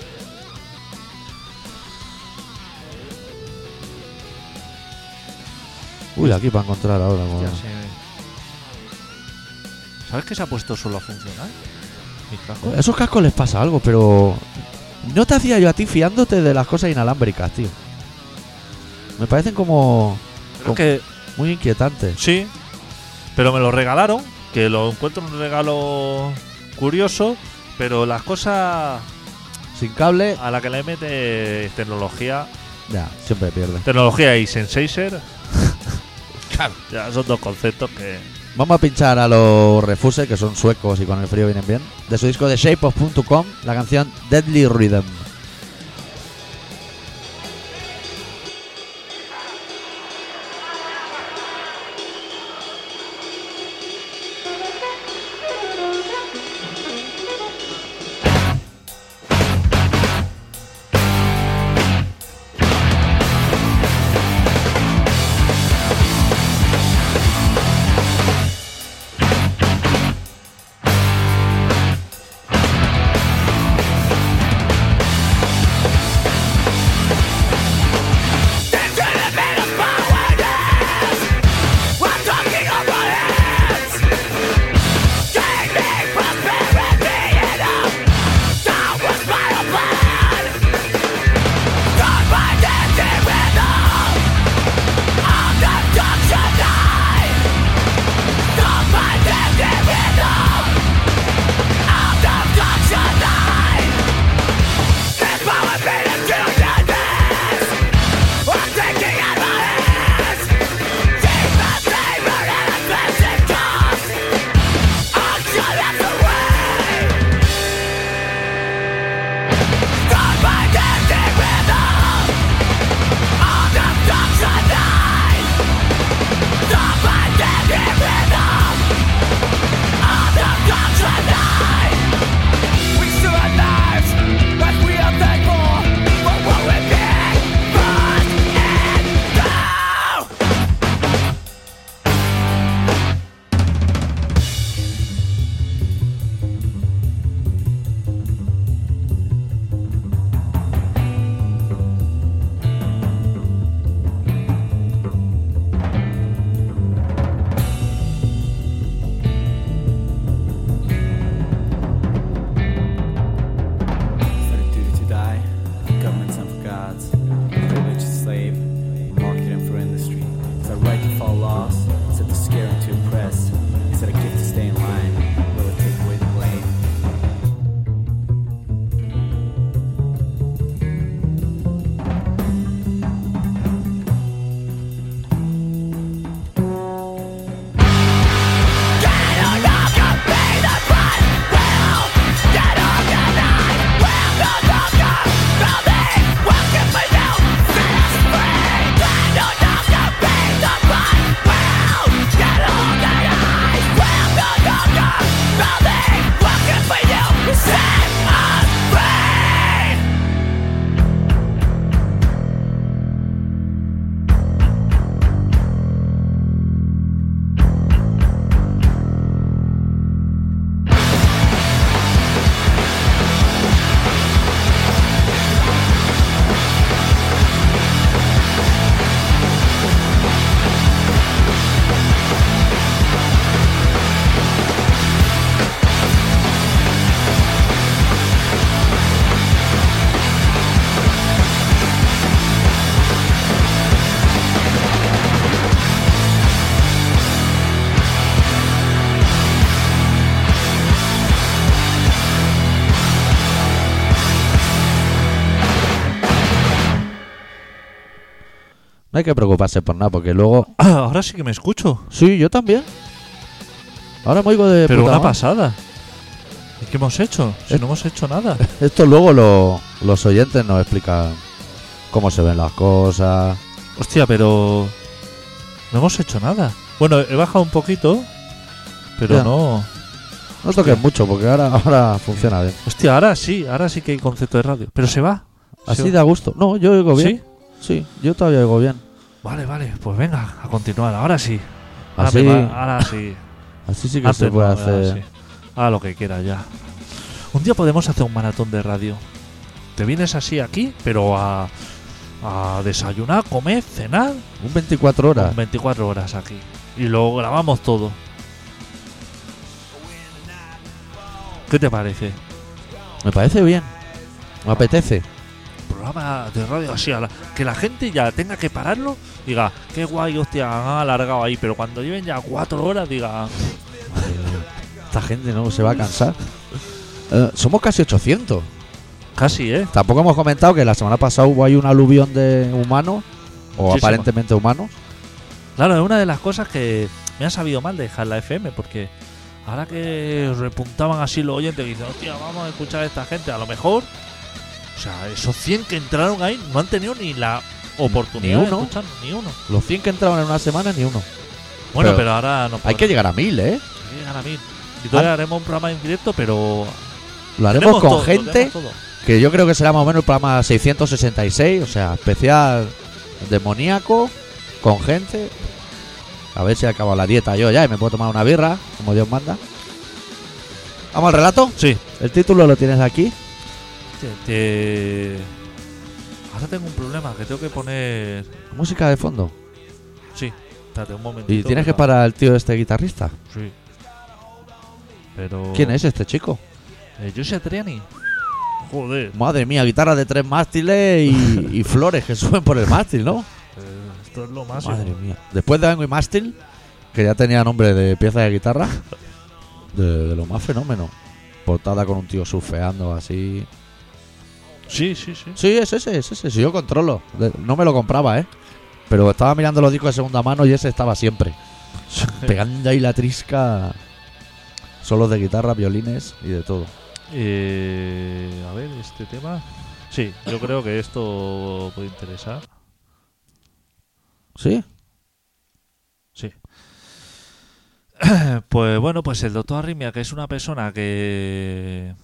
Uy, aquí para encontrar ahora. Ya sé. ¿Sabes que se ha puesto solo a funcionar? Mis cascos. A esos cascos les pasa algo, pero no te hacía yo a ti fiándote de las cosas inalámbricas, tío. Me parecen como Creo que muy inquietantes. sí, pero me lo regalaron, que lo encuentro un regalo curioso, pero las cosas Sin cable, a la que le mete tecnología, ya, siempre pierde. tecnología y Senseizer, ya son dos conceptos que Vamos a pinchar a los Refuse, que son suecos y con el frío vienen bien. De su disco de shapeof.com, la canción Deadly Rhythm. Que preocuparse por nada, porque luego. Ah, ahora sí que me escucho. Sí, yo también. Ahora me oigo de. Pero puta una madre. pasada. ¿Y qué hemos hecho? Si Eh. no hemos hecho nada. Esto luego lo- los oyentes nos explican cómo se ven las cosas. Hostia, pero. No hemos hecho nada. Bueno, he bajado un poquito. Pero Ya. no. No toques mucho, porque ahora, ahora funciona bien. Hostia, ahora sí, ahora sí que hay concepto de radio. Pero se va. Se Así va. da gusto. No, yo oigo bien. ¿Sí? Sí, yo todavía oigo bien. Vale, vale. Pues venga, a continuar. Ahora sí. Ahora, Así, me va- ahora sí. así sí que Antes se puede no, hacer. ahora sí. Haga lo que quiera ya. Un día podemos hacer un maratón de radio. Te vienes así aquí, pero a, a desayunar, comer, cenar. Un 24 horas. con 24 horas aquí. Y lo grabamos todo. ¿Qué te parece? Me parece bien. Me apetece. Programa de radio así, a la- que la gente ya tenga que pararlo, diga, qué guay, hostia, han alargado ahí, pero cuando lleven ya cuatro horas, diga, Esta gente no se va a cansar. Eh, somos casi 800. casi, ¿eh? Tampoco hemos comentado que la semana pasada hubo ahí un aluvión de humanos, o aparentemente humanos. Claro, es una de las cosas que me ha sabido mal dejar la FM, porque ahora que repuntaban así los oyentes, dicen, hostia, vamos a escuchar a esta gente, a lo mejor, o sea, esos 100 que entraron ahí no han tenido ni la oportunidad Ni uno. de escuchar, ni uno. Los 100 que entraban en una semana, ni uno. Bueno, Pero pero, ahora no Hay que llegar a 1000, ¿eh? Hay que llegar a mí. Y todavía haremos un programa en directo, pero. Lo haremos con todo, gente que yo creo que será más o menos el programa 666, o sea, especial demoníaco, con gente. A ver si acabo la dieta yo ya y me puedo tomar una birra, como Dios manda. ¿Vamos al relato? Sí. El título lo tienes aquí. Te- Ahora tengo un problema, que tengo que poner. Música de fondo. Sí, espérate un momentito. Y tienes que parar al tío este guitarrista. Sí. Pero. ¿Quién es este chico? Eh, José Triani. Joder. Madre mía, guitarra de tres mástiles y, y flores que suben por el mástil, ¿no? eh, esto es lo máximo. Madre mía. Después de Ango y Mástil, que ya tenía nombre de pieza de guitarra, de, de lo más fenómeno. Portada con un tío surfeando así. Sí, sí, sí. Sí, es ese, es ese. Si yo controlo. No me lo compraba, ¿eh? Pero estaba mirando los discos de segunda mano y ese estaba siempre. Pegando ahí la trisca. Solos de guitarra, violines y de todo. Eh, a ver, este tema. Sí, yo creo que esto puede interesar. ¿Sí? Sí. Pues bueno, pues el doctor Arrimia, que es una persona que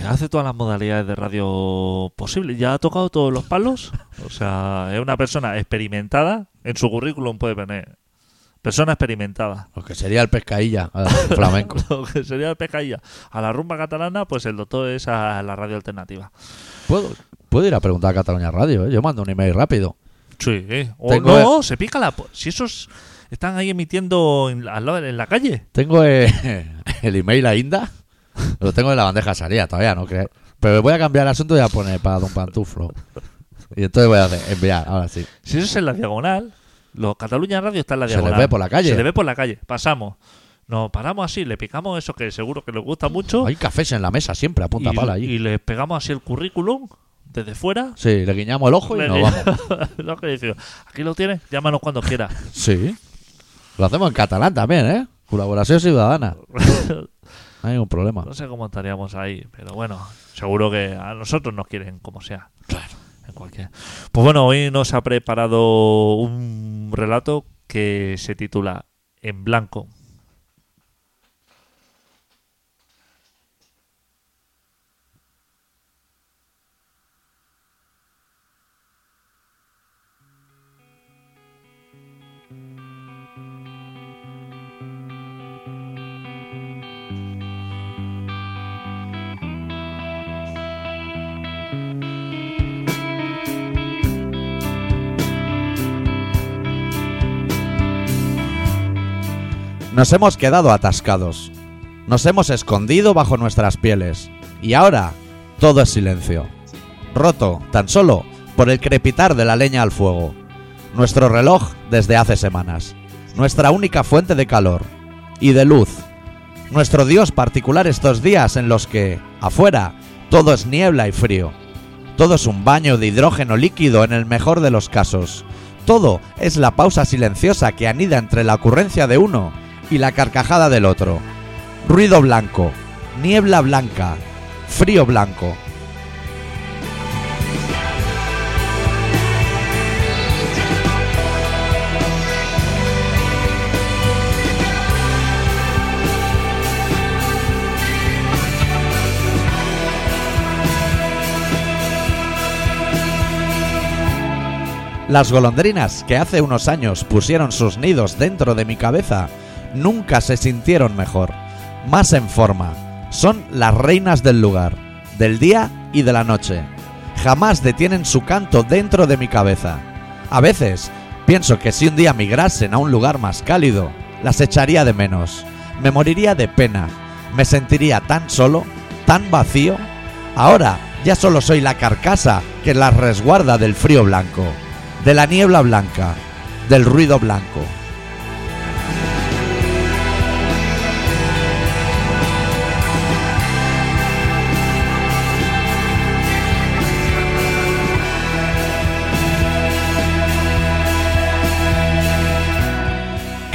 que hace todas las modalidades de radio posibles, ya ha tocado todos los palos, o sea, es una persona experimentada, en su currículum puede poner persona experimentada. Lo que sería el pescadilla al flamenco. Lo que sería el pescadilla. A la rumba catalana, pues el doctor es a la radio alternativa. ¿Puedo, puedo ir a preguntar a Cataluña Radio, ¿eh? Yo mando un email rápido. Sí, o Tengo- no, se pica la... Si esos están ahí emitiendo en, lado- en la calle. Tengo eh, el email a Inda. Lo tengo en la bandeja de salida todavía, ¿no crees? Pero voy a cambiar el asunto y voy a poner para Don Pantuflo. Y entonces voy a hacer, enviar, ahora sí. Si eso es en la diagonal, lo, Cataluña Radio está en la Se les diagonal. ve por la calle. Se le ve por la calle. Pasamos. Nos paramos así, le picamos eso que seguro que les gusta mucho. Hay cafés en la mesa siempre, a punta y, pala allí. y le pegamos así el currículum desde fuera. Sí, le guiñamos el ojo y Le- nos vamos. Lo que aquí lo tienes, llámanos cuando quieras. Sí. Lo hacemos en catalán también, ¿eh? Colaboración ciudadana. No hay ningún problema. No sé cómo estaríamos ahí, pero bueno, seguro que a nosotros nos quieren como sea. Claro. En cualquier. Pues bueno, hoy nos ha preparado un relato que se titula En blanco. Nos hemos quedado atascados. Nos hemos escondido bajo nuestras pieles. Y ahora todo es silencio. Roto tan solo por el crepitar de la leña al fuego. Nuestro reloj desde hace semanas. Nuestra única fuente de calor. Y de luz. Nuestro Dios particular estos días en los que, afuera, todo es niebla y frío. Todo es un baño de hidrógeno líquido en el mejor de los casos. Todo es la pausa silenciosa que anida entre la ocurrencia de uno y la carcajada del otro. Ruido blanco, niebla blanca, frío blanco. Las golondrinas que hace unos años pusieron sus nidos dentro de mi cabeza nunca se sintieron mejor, más en forma. Son las reinas del lugar, del día y de la noche. Jamás detienen su canto dentro de mi cabeza. A veces pienso que si un día migrasen a un lugar más cálido, las echaría de menos. Me moriría de pena. Me sentiría tan solo, tan vacío. Ahora ya solo soy la carcasa que las resguarda del frío blanco, de la niebla blanca, del ruido blanco.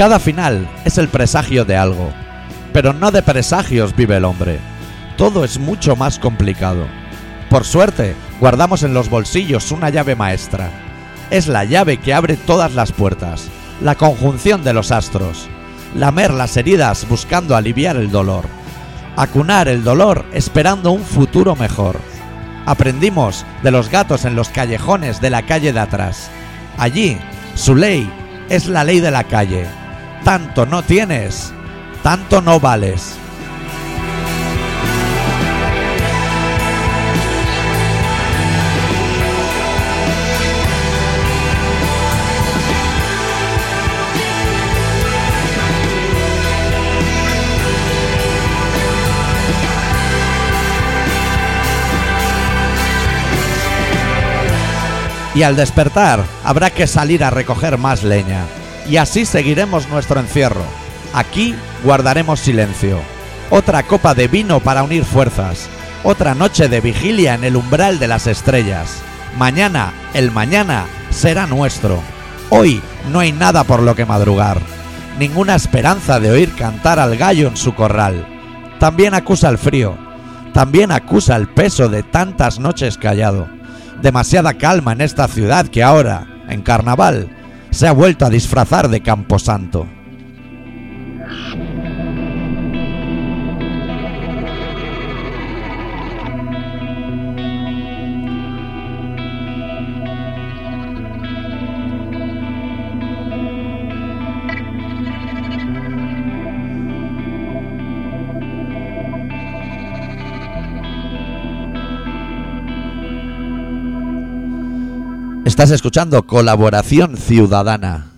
Cada final es el presagio de algo, pero no de presagios vive el hombre. Todo es mucho más complicado. Por suerte, guardamos en los bolsillos una llave maestra. Es la llave que abre todas las puertas, la conjunción de los astros. Lamer las heridas buscando aliviar el dolor. Acunar el dolor esperando un futuro mejor. Aprendimos de los gatos en los callejones de la calle de atrás. Allí, su ley es la ley de la calle. Tanto no tienes, tanto no vales. Y al despertar habrá que salir a recoger más leña. Y así seguiremos nuestro encierro. Aquí guardaremos silencio. Otra copa de vino para unir fuerzas. Otra noche de vigilia en el umbral de las estrellas. Mañana, el mañana, será nuestro. Hoy no hay nada por lo que madrugar. Ninguna esperanza de oír cantar al gallo en su corral. También acusa el frío. También acusa el peso de tantas noches callado demasiada calma en esta ciudad que ahora, en carnaval, se ha vuelto a disfrazar de camposanto. Estás escuchando Colaboración Ciudadana.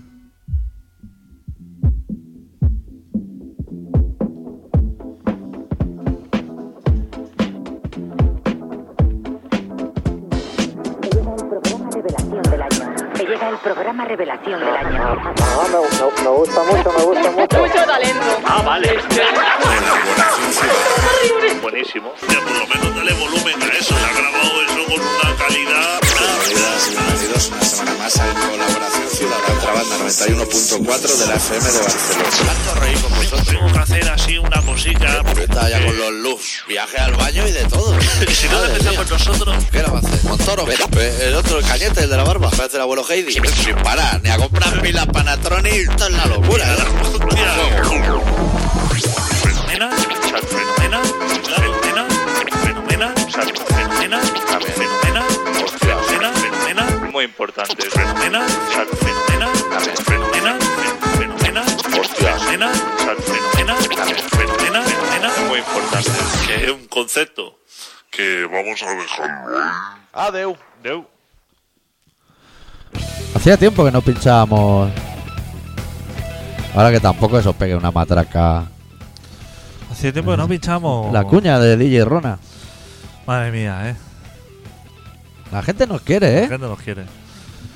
Hacía tiempo que no pinchábamos. Ahora que tampoco eso pegue una matraca. Hace tiempo que no pinchamos. La cuña de DJ Rona. Madre mía, eh. La gente nos quiere, La ¿eh? gente nos quiere.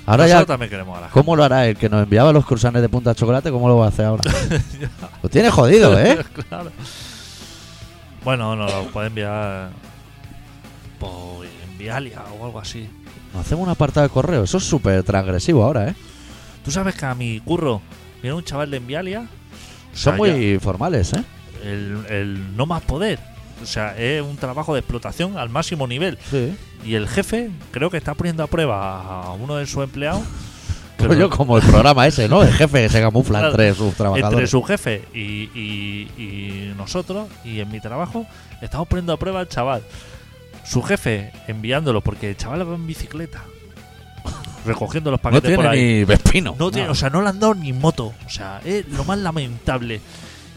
Ahora Nosotros ya. también queremos a la gente. ¿Cómo lo hará el que nos enviaba los cruzanes de punta de chocolate? ¿Cómo lo va a hacer ahora? lo tiene jodido, ¿eh? claro. Bueno, nos lo puede enviar por Envialia o algo así. Hacemos un apartado de correo. Eso es súper transgresivo ahora, ¿eh? Tú sabes que a mi curro viene un chaval de Envialia. O Son sea, muy formales, ¿eh? El, el no más poder. O sea, es un trabajo de explotación al máximo nivel. Sí. Y el jefe creo que está poniendo a prueba a uno de sus empleados. Pero yo como el programa ese, ¿no? El jefe que se camufla Claro. entre sus entre trabajadores. su jefe y, y- y nosotros, y en mi trabajo, estamos poniendo a prueba al chaval. Su jefe enviándolo porque el chaval va en bicicleta. recogiendo los No paquetes por tiene ahí. ni Vespino. No tiene, o sea, no le han dado ni moto. O sea, es lo más lamentable.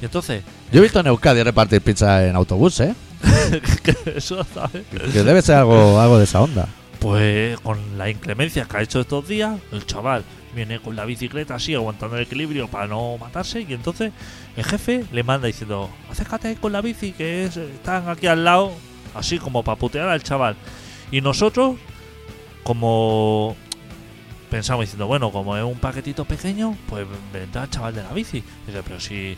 Y entonces, Yo he visto en Euskadi repartir pizza en autobús, ¿eh? que eso, ¿sabes? Que debe ser algo, algo de esa onda. Pues con la inclemencia que ha hecho estos días, el chaval viene con la bicicleta así, aguantando el equilibrio para no matarse. Y entonces el jefe le manda diciendo: Acércate con la bici, que es- están aquí al lado, así como para putear al chaval. Y nosotros, como pensamos diciendo: Bueno, como es un paquetito pequeño, pues vendrá el chaval de la bici. Dice: Pero si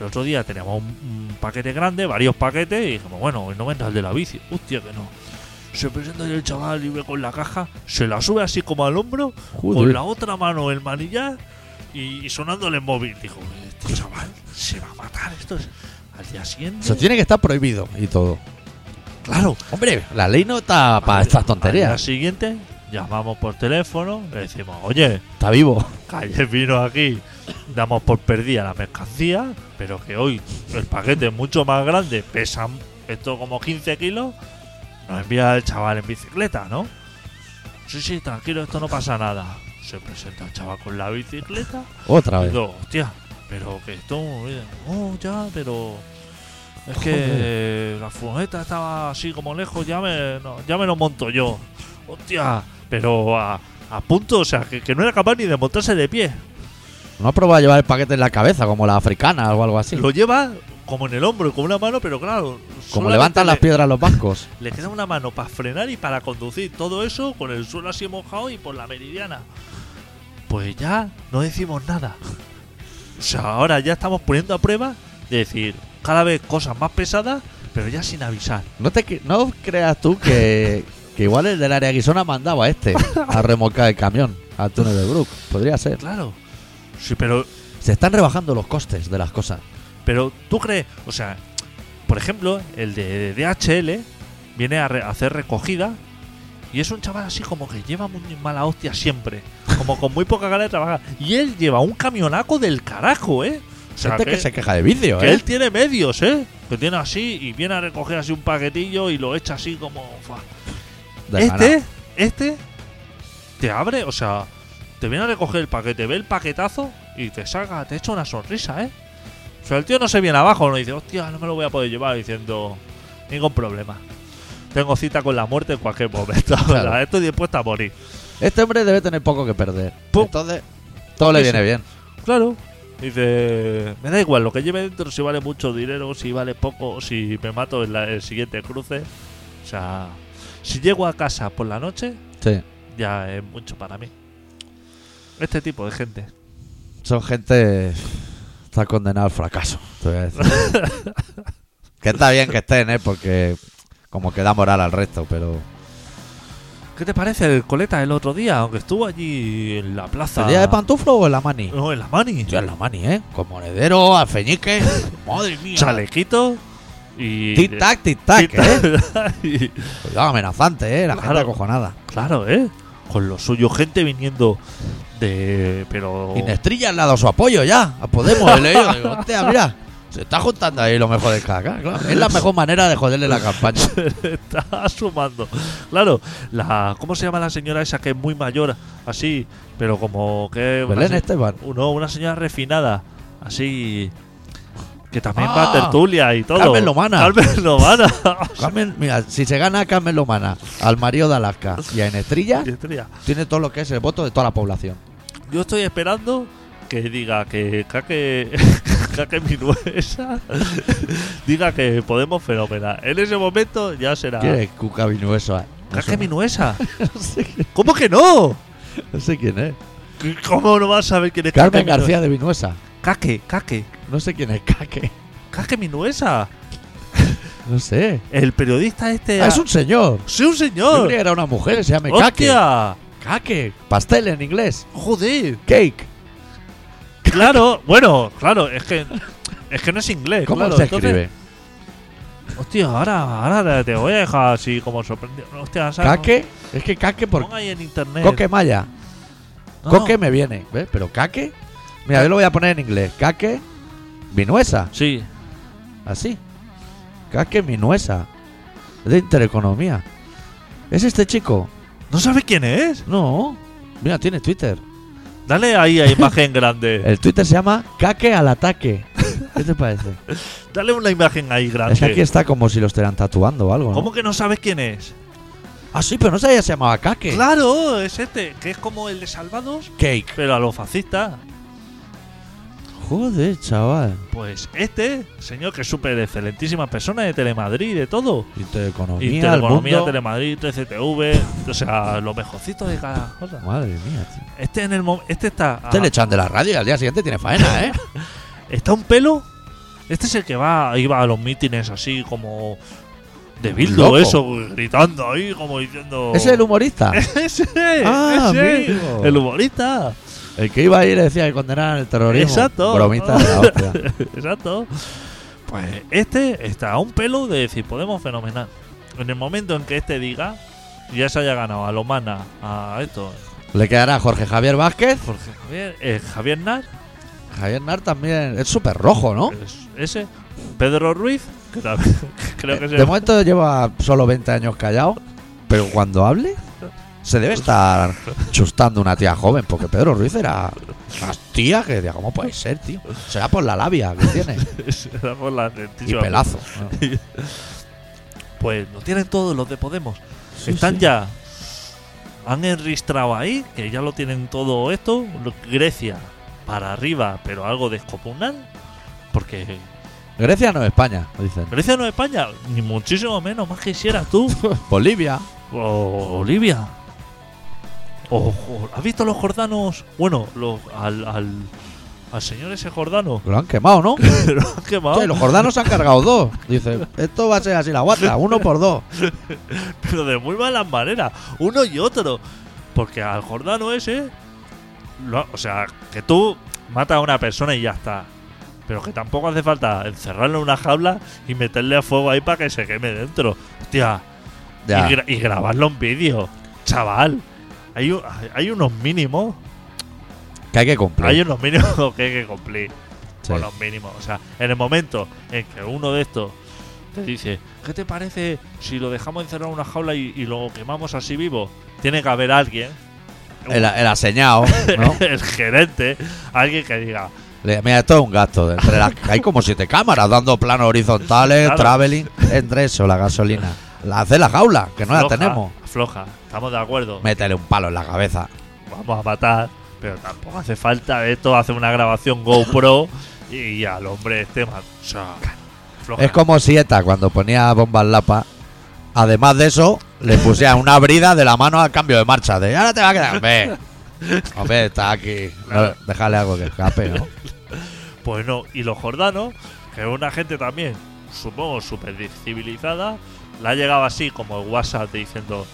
el otro día teníamos un, un paquete grande, varios paquetes, y dijimos: Bueno, hoy no vendrá el de la bici. Hostia, que no. Se presenta el chaval y ve con la caja, se la sube así como al hombro, con la otra mano el manillar y, y sonándole el móvil. Dijo, este chaval se va a matar. Esto es al día siguiente. Eso tiene que estar prohibido y todo. Claro. Hombre, la ley no está para estas tonterías. siguiente llamamos por teléfono, le decimos, oye, Está vivo. que ayer vino aquí, damos por perdida la mercancía, pero que hoy el paquete es mucho más grande, pesa esto como 15 kilos, nos envía el chaval en bicicleta, ¿no? Sí, sí, tranquilo, esto no pasa nada. Se presenta el chaval con la bicicleta Otra y vez. digo, hostia, pero que esto, mira, oh, ya, pero es que la furgoneta estaba así como lejos, ya me, no, ya me lo monto yo. Hostia, pero a, a punto, o sea, que, que no era capaz ni de montarse de pie. No ha probado llevar el paquete en la cabeza, como la africana o algo así. Lo lleva como en el hombro y con una mano, pero claro. Como levantan las piedras los bancos. Le queda una mano para frenar y para conducir. Todo eso con el suelo así mojado y por la meridiana. Pues ya no decimos nada. O sea, ahora ya estamos poniendo a prueba de decir cada vez cosas más pesadas, pero ya sin avisar. No te no creas tú que, que igual el del área guisona mandaba a este a remolcar el camión al túnel de Brook. Podría ser. Claro. Sí, pero, Se están rebajando los costes de las cosas. pero tú crees, o sea, por ejemplo, el de DHL viene a, re- a hacer recogida y es un chaval así como que lleva muy mala hostia siempre, como con muy poca ganas de trabajar. Y él lleva un camionaco del carajo, ¿eh? O sea, Gente que, se queja de vicio, Que ¿eh? él tiene medios, ¿eh? Que tiene así y viene a recoger así un paquetillo y lo echa así como. Este, ganado. este, te abre, o sea, te viene a recoger el paquete, ve el paquetazo y te saca, te echa una sonrisa, ¿eh? O sea, el tío no se viene abajo, no dice, hostia, no me lo voy a poder llevar, diciendo, ningún problema. Tengo cita con la muerte en cualquier momento. Claro. estoy dispuesto a morir. Este hombre debe tener poco que perder. Pum. Entonces, todo le viene bien. Claro. Dice, me da igual lo que lleve dentro, si vale mucho dinero, si vale poco, si me mato en la- el siguiente cruce. O sea, si llego a casa por la noche, Sí. ya es mucho para mí. Este tipo de gente. Son gente. Está condenada al fracaso. te voy a decir. que está bien que estén, ¿eh? Porque como que da moral al resto, pero. ¿Qué te parece el coleta el otro día? Aunque estuvo allí en la plaza. ¿El día de pantuflo o en la mani? No, en la mani. Yo en la mani, ¿eh? Con monedero, alfeñique. Madre mía. Chalequito. Y. Tic-tac, tic-tac, ¿eh? Tic-tac. Y- Cuidado, amenazante, ¿eh? La Claro. gente acojonada. Claro, ¿eh? Con lo suyo, gente viniendo de. Pero. Inestrilla al lado su apoyo ya. A Podemos, he leído. Digo, mira. Se está juntando ahí lo mejor de. Claro, es la mejor manera de joderle la campaña. está sumando. Claro, la ¿cómo se llama la señora esa que es muy mayor, así, pero como que Belén se- Esteban. no, una señora refinada, así que también Ah, va a tertulia y todo. Carmen Lomana. Carmen Lomana. Carmen, mira, si se gana a Carmen Lomana al marido de Alaska y a Enestrilla, Y estrella. tiene todo lo que es el voto de toda la población. Yo estoy esperando que diga que Caque Caque Minuesa diga que podemos fenomenal. En ese momento ya será ¿Quién es Cuca Vinuesa? Caque no sé quién- ¿Cómo que no? no sé quién es. ¿Cómo no vas a saber quién es Carmen Caque García de Vinuesa. Caque, Caque, No sé quién es Caque. Caque Minuesa. No sé. El periodista este. Ah, es un señor. Sí, un Yo señor. creía que era una mujer, se llama Caque. ¡Hostia! Caque. Pastel en inglés. Joder. Cake. Claro, bueno, claro, es que. Es que no es inglés. ¿Cómo claro, se entonces- escribe? Hostia, ahora, ahora te voy a dejar así como sorprendido. Hostia, ¿sabes? Caque. Es que Caque por Pon ahí en internet. Coque Maya. No, Coque me viene, ¿ves? Pero Caque. Mira, yo lo voy a poner en inglés. Caque Vinuesa. Sí. Así. Caque Minuesa. Es de intereconomía. ¿Es este chico? ¿No sabes quién es? No. Mira, tiene Twitter. Dale ahí a imagen grande. El Twitter se llama Caque al ataque. ¿Qué te parece? Dale una imagen ahí grande. Es que aquí está como si lo estuvieran tatuando o algo. ¿no? ¿Cómo que no sabes quién es? Ah, sí, pero no sabía que se llamaba Caque. Claro, es este, que es como el de Salvados, Cake. pero a los fascistas. Joder, chaval. Pues este, señor, que es súper excelentísima persona de Telemadrid, de todo. Y el Teleeconomía, mundo. Telemadrid, 3CTV, o sea, lo mejorcito de cada cosa. Madre mía, tío. Este en el este está Este le echan de la radio y al día siguiente tiene faena, ¿eh? está un pelo. Este es el que va iba a los mítines así como de Bildo, eso, gritando ahí como diciendo ¿Ese es el humorista? ese, Ah, ese, amigo. el humorista. El que iba ahí le decía que condenaran el terrorismo. Exacto. Bromita de la hostia. Exacto. Pues este está a un pelo de decir, podemos fenomenal. En el momento en que este diga, ya se haya ganado a Lomana, a esto, Le quedará Jorge Javier Vázquez. Jorge Javier, eh, Javier Nar, Javier Nar también. Es súper rojo, ¿no? es- ese, Pedro Ruiz, que también creo que Eh, se De momento lleva solo 20 años callado. Pero cuando hable, se debe estar chustando una tía joven. Porque Pedro Ruiz era una tía que decía, ¿cómo puede ser, tío? Será por la labia que tiene. Era por la Y pelazo. ¿no? Pues lo tienen todos los de Podemos. Sí, Están sí. ya. Han enristrado ahí, que ya lo tienen todo esto. Grecia para arriba, pero algo descomunal. Porque Grecia no es España, dicen. Grecia no es España, ni muchísimo menos, más quisieras tú. Bolivia. o Olivia. O, o- ¿Has visto los jordanos? Bueno, los, al, al, al señor ese jordano. Lo han quemado, ¿no? Lo han quemado. Sí, los jordanos se han cargado dos. Dice, esto va a ser así la guata, uno por dos. pero de muy malas maneras, uno y otro. Porque al Jordano ese, lo- o sea, que tú matas a una persona y ya está. Pero que tampoco hace falta encerrarlo en una jaula y meterle a fuego ahí para que se queme dentro. Hostia, Ya. y, gra- y grabarlo en vídeo. Chaval, hay, hay unos mínimos, Que hay que cumplir. hay unos mínimos que hay que cumplir. Sí. Con los mínimos. O sea, en el momento en que uno de estos te dice, ¿qué te parece si lo dejamos encerrado en una jaula y, y lo quemamos así vivo? Tiene que haber alguien, El, el aseñado, ¿no? el gerente, alguien que diga, Mira, esto es un gasto. Entre las, hay como siete cámaras dando planos horizontales, Claro. traveling. Entre eso, la gasolina. La hace la jaula, que no la "Floja, tenemos. Floja, estamos de acuerdo. Métele un palo en la cabeza. Vamos a matar, pero tampoco hace falta esto, hacer una grabación GoPro y al hombre este, ma- o sea, floja. Es como si ETA, cuando ponía bombas lapa, además de eso, le pusiera una brida de la mano al cambio de marcha. De ahora te va a quedar. Hombre, hombre está aquí. No, déjale algo que escape, ¿no? Pues no, y los jordanos, que es una gente también, supongo, súper civilizada, la ha llegado así como el WhatsApp diciendo,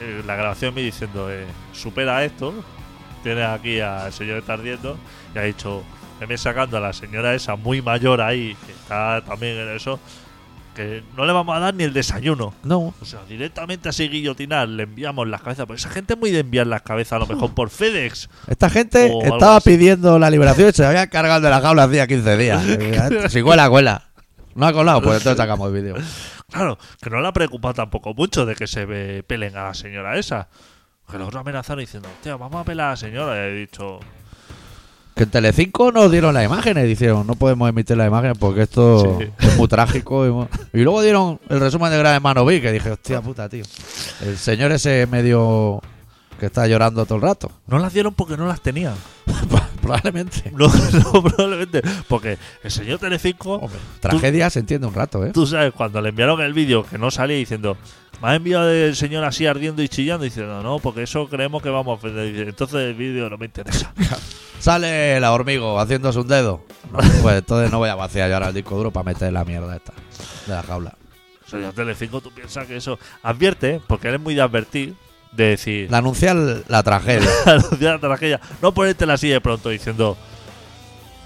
eh, la grabación me diciendo, eh, supera esto, tienes aquí al señor que está ardiendo, y ha dicho, me sacando a la señora esa muy mayor ahí, que está también en eso, que no le vamos a dar ni el desayuno. No. O sea, directamente así guillotinar, le enviamos las cabezas. Pues esa gente es muy de enviar las cabezas, a lo mejor por FedEx. Esta gente estaba pidiendo la liberación y se había cargado de la jaula hacía 15 días. si cuela, cuela. No ha colado, pues entonces sacamos el vídeo. Claro, que no le ha preocupado tampoco mucho de que se ve- pelen a la señora esa. Que los amenazaron diciendo, hostia, vamos a pelar a la señora. Y he dicho, Que en Telecinco nos dieron las imágenes, dijeron, no podemos emitir las imágenes porque esto Sí. es muy trágico. Y, y luego dieron el resumen de Gran Hermano que dije, hostia puta, tío. El señor ese medio que está llorando todo el rato. no las dieron porque no las tenían. Probablemente. No, no, probablemente. Porque el señor Telecinco, Hombre, tragedia se entiende un rato, ¿eh? tú sabes, cuando le enviaron el vídeo que no salía diciendo, me ha enviado el señor así ardiendo y chillando, diciendo, no, porque eso creemos que vamos a ofender. Entonces el vídeo no me interesa. Sale la hormigo haciéndose un dedo. Pues entonces no voy a vaciar yo ahora el disco duro para meter la mierda esta de la jaula. Señor Telecinco, tú piensas que eso. Advierte, porque él es muy de advertir, de decir. La anunciar la tragedia. anunciar la tragedia. No ponértela así de pronto diciendo.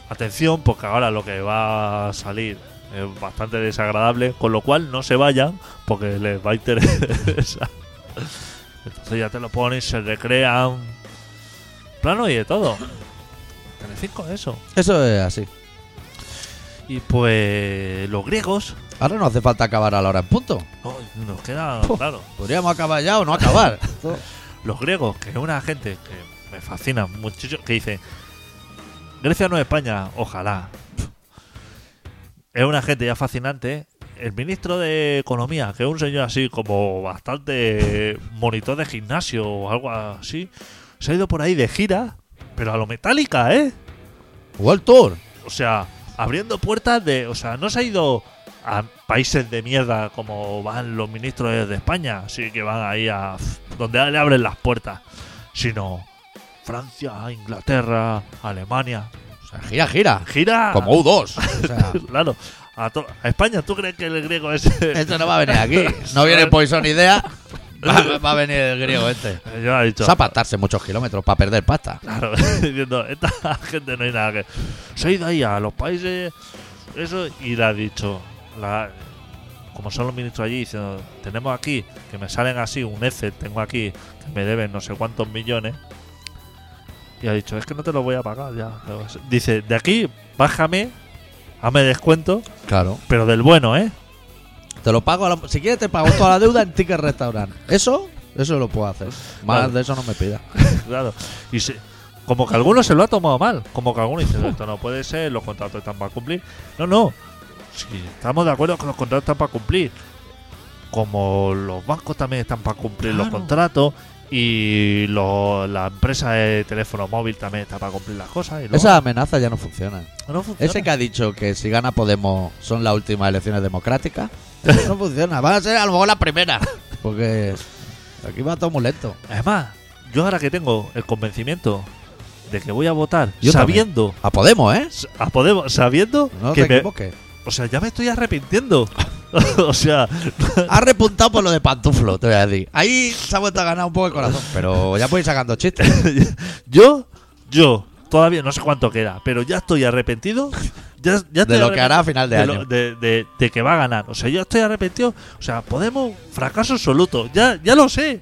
Atención, porque ahora lo que va a salir es bastante desagradable. Con lo cual no se vayan, porque les va a interesar. Entonces ya te lo ponen, se recrean. Plano y de todo. Telecinco, eso. Eso es así. Y pues. Los griegos. Ahora no hace falta acabar a la hora en punto. oh, nos queda claro. Podríamos acabar ya o no acabar. Los griegos, que es una gente que me fascina muchísimo, que dice, Grecia no es España, ojalá. Es una gente ya fascinante. El ministro de Economía, que es un señor así como bastante monitor de gimnasio o algo así, se ha ido por ahí de gira, pero a lo metálica, ¿eh? World Tour. O sea, abriendo puertas de. O sea, no se ha ido a países de mierda como van los ministros de España, sí que van ahí a. donde le abren las puertas, sino Francia, Inglaterra, Alemania. O sea, gira, gira. Gira. Como U2. O sea, Claro. A, España, ¿tú crees que el griego es.? esto no va a venir aquí. No viene Poison Idea. Va, va a venir el griego este. Yo dicho. Apartarse muchos kilómetros para perder pasta. Claro, diciendo, esta gente no hay nada que. Se ha ido ahí a los países, eso, y le ha dicho, la, como son los ministros allí, diciendo, tenemos aquí, que me salen así, un Excel, tengo aquí, que me deben no sé cuántos millones. Y ha dicho, es que no te lo voy a pagar ya. Dice, de aquí, bájame, hazme descuento, Claro. pero del bueno, ¿eh? Te lo pago. a la- si quieres, te pago toda la deuda en Ticket Restaurant. Eso, eso lo puedo hacer. Más de eso no me pida. Claro. Y se- como que alguno se lo ha tomado mal. Como que alguno dice, esto no puede ser, los contratos están para cumplir. No, no. Si estamos de acuerdo que los contratos están para cumplir. Como los bancos también están para cumplir los contratos. Y lo- la empresa de teléfono móvil también está para cumplir las cosas. Y luego Esas amenazas ya no funciona. Ese que ha dicho que si gana Podemos son las últimas elecciones democráticas, eso no funciona. Van a ser a lo mejor las primeras. Porque aquí va todo muy lento. Además, yo ahora que tengo el convencimiento de que voy a votar Yo sabiendo A Podemos, ¿eh? a Podemos, sabiendo No que te me- equivoques. O sea, ya me estoy arrepintiendo. o sea, Has repuntado por lo de pantuflo, te voy a decir. Ahí se ha vuelto a ganar un poco el corazón. Pero ya ir sacando chistes. Yo, yo, todavía no sé cuánto queda, pero ya estoy arrepentido. Ya, ya estoy De lo que hará a final de de, año. lo- de- de- de que va a ganar. O sea, yo estoy arrepentido. O sea, Podemos, fracaso absoluto. Ya, ya lo sé.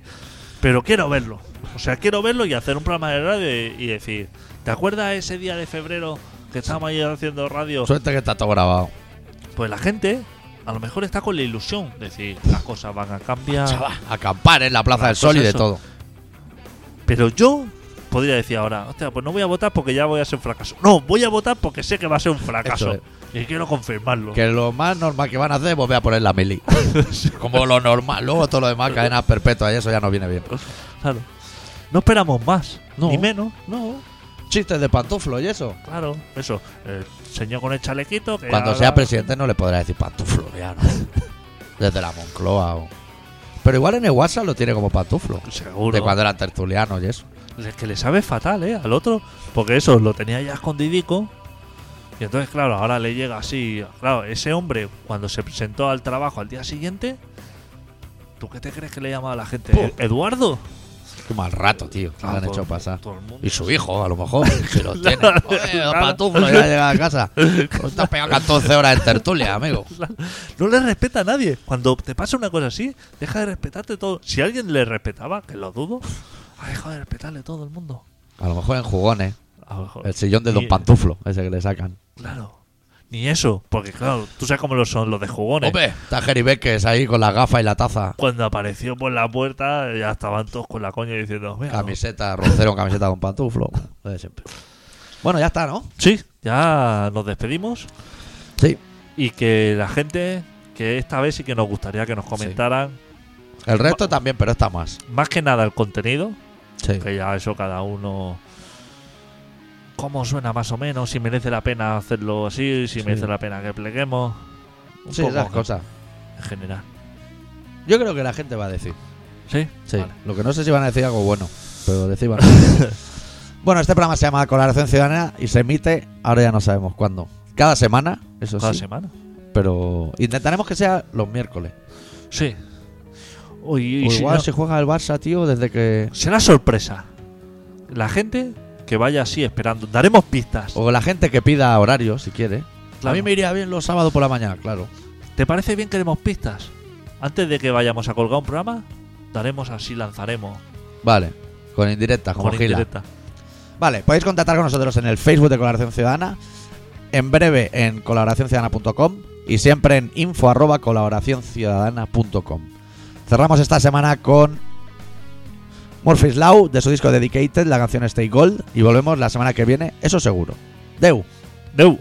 Pero quiero verlo. O sea, quiero verlo y hacer un programa de radio y, y decir: ¿Te acuerdas ese día de febrero que estábamos ahí haciendo radio? Suerte que está todo grabado. Pues la gente a lo mejor está con la ilusión de decir: las cosas van a cambiar. Acampar en la Plaza del Sol y de eso. todo. Pero yo podría decir ahora, hostia, pues no voy a votar porque ya voy a ser un fracaso. No, voy a votar porque sé que va a ser un fracaso. Y quiero confirmarlo. Que lo más normal que van a hacer es volver a poner la mili. Como lo normal. Luego todo lo demás, cadenas perpetuas y eso ya no viene bien. Claro. No esperamos más, No. ni menos. No. Chistes de pantuflo y eso. Claro, eso. El señor con el chalequito. que Cuando sea presidente no le podrá decir pantuflo, ya no. Desde la Moncloa o... Pero igual en el WhatsApp lo tiene como pantuflo. Seguro. De cuando eran tertulianos y eso. Es que le sabe fatal, ¿eh? Al otro. Porque eso lo tenía ya escondidico. Y entonces, claro, ahora le llega así. Claro, ese hombre, cuando se presentó al trabajo al día siguiente. ¿Tú qué te crees que le llamaba a la gente? Puh. ¿Eduardo? Qué mal rato, tío. que le han hecho pasar. Y su hijo, a lo mejor, si lo tiene. Joder, los pantuflos ya llega a casa. Estás pegado 14 horas en tertulia, amigo. No le respeta a nadie. Cuando te pasa una cosa así, deja de respetarte todo. Si alguien le respetaba, que lo dudo, ha dejado de respetarle todo el mundo. A lo mejor en jugones. A lo mejor. El sillón de Don Pantuflo, ese que le sacan. Claro. Ni eso, porque claro, tú sabes cómo lo son los de jugones. Hombre, está Jerry Beckes ahí con la gafa y la taza. Cuando apareció por la puerta, ya estaban todos con la coña diciendo: "Mira, Camiseta, roncero, camiseta con pantuflo. Lo de siempre. Bueno, ya está, ¿no? Sí, ya nos despedimos. Sí. Y que la gente, que esta vez sí que nos gustaría que nos comentaran, El resto también, pero está más. más que nada el contenido, Sí. que ya eso cada uno. ¿Cómo suena más o menos? Si merece la pena hacerlo así, si Sí. merece la pena que pleguemos. Un Sí, poco esas cosas. En general. Yo creo que la gente va a decir. ¿Sí? Sí. Vale. Lo que no sé si van a decir algo bueno, pero decir van a decir. Bueno, este programa se llama Colaboración Ciudadana y se emite, ahora ya no sabemos cuándo. Cada semana, eso Cada sí. semana. Pero intentaremos que sea los miércoles. Sí. Uy, O si igual no- si juega el Barça, tío, desde que. será sorpresa. La gente que vaya así esperando. Daremos pistas. O la gente que pida horario, si quiere. A Claro. mí me iría bien los sábados por la mañana, claro. ¿Te parece bien que demos pistas? Antes de que vayamos a colgar un programa, daremos así, lanzaremos. Vale, con indirectas, como con Gila. indirecta. Vale, podéis contactar con nosotros en el Facebook de Colaboración Ciudadana, en breve en colaboracionciudadana.com y siempre en info arroba colaboracionciudadana.com. Cerramos esta semana con Murphy's Law de su disco Dedicated, la canción Stay Gold. Y volvemos la semana que viene, eso seguro. Deu. Deu.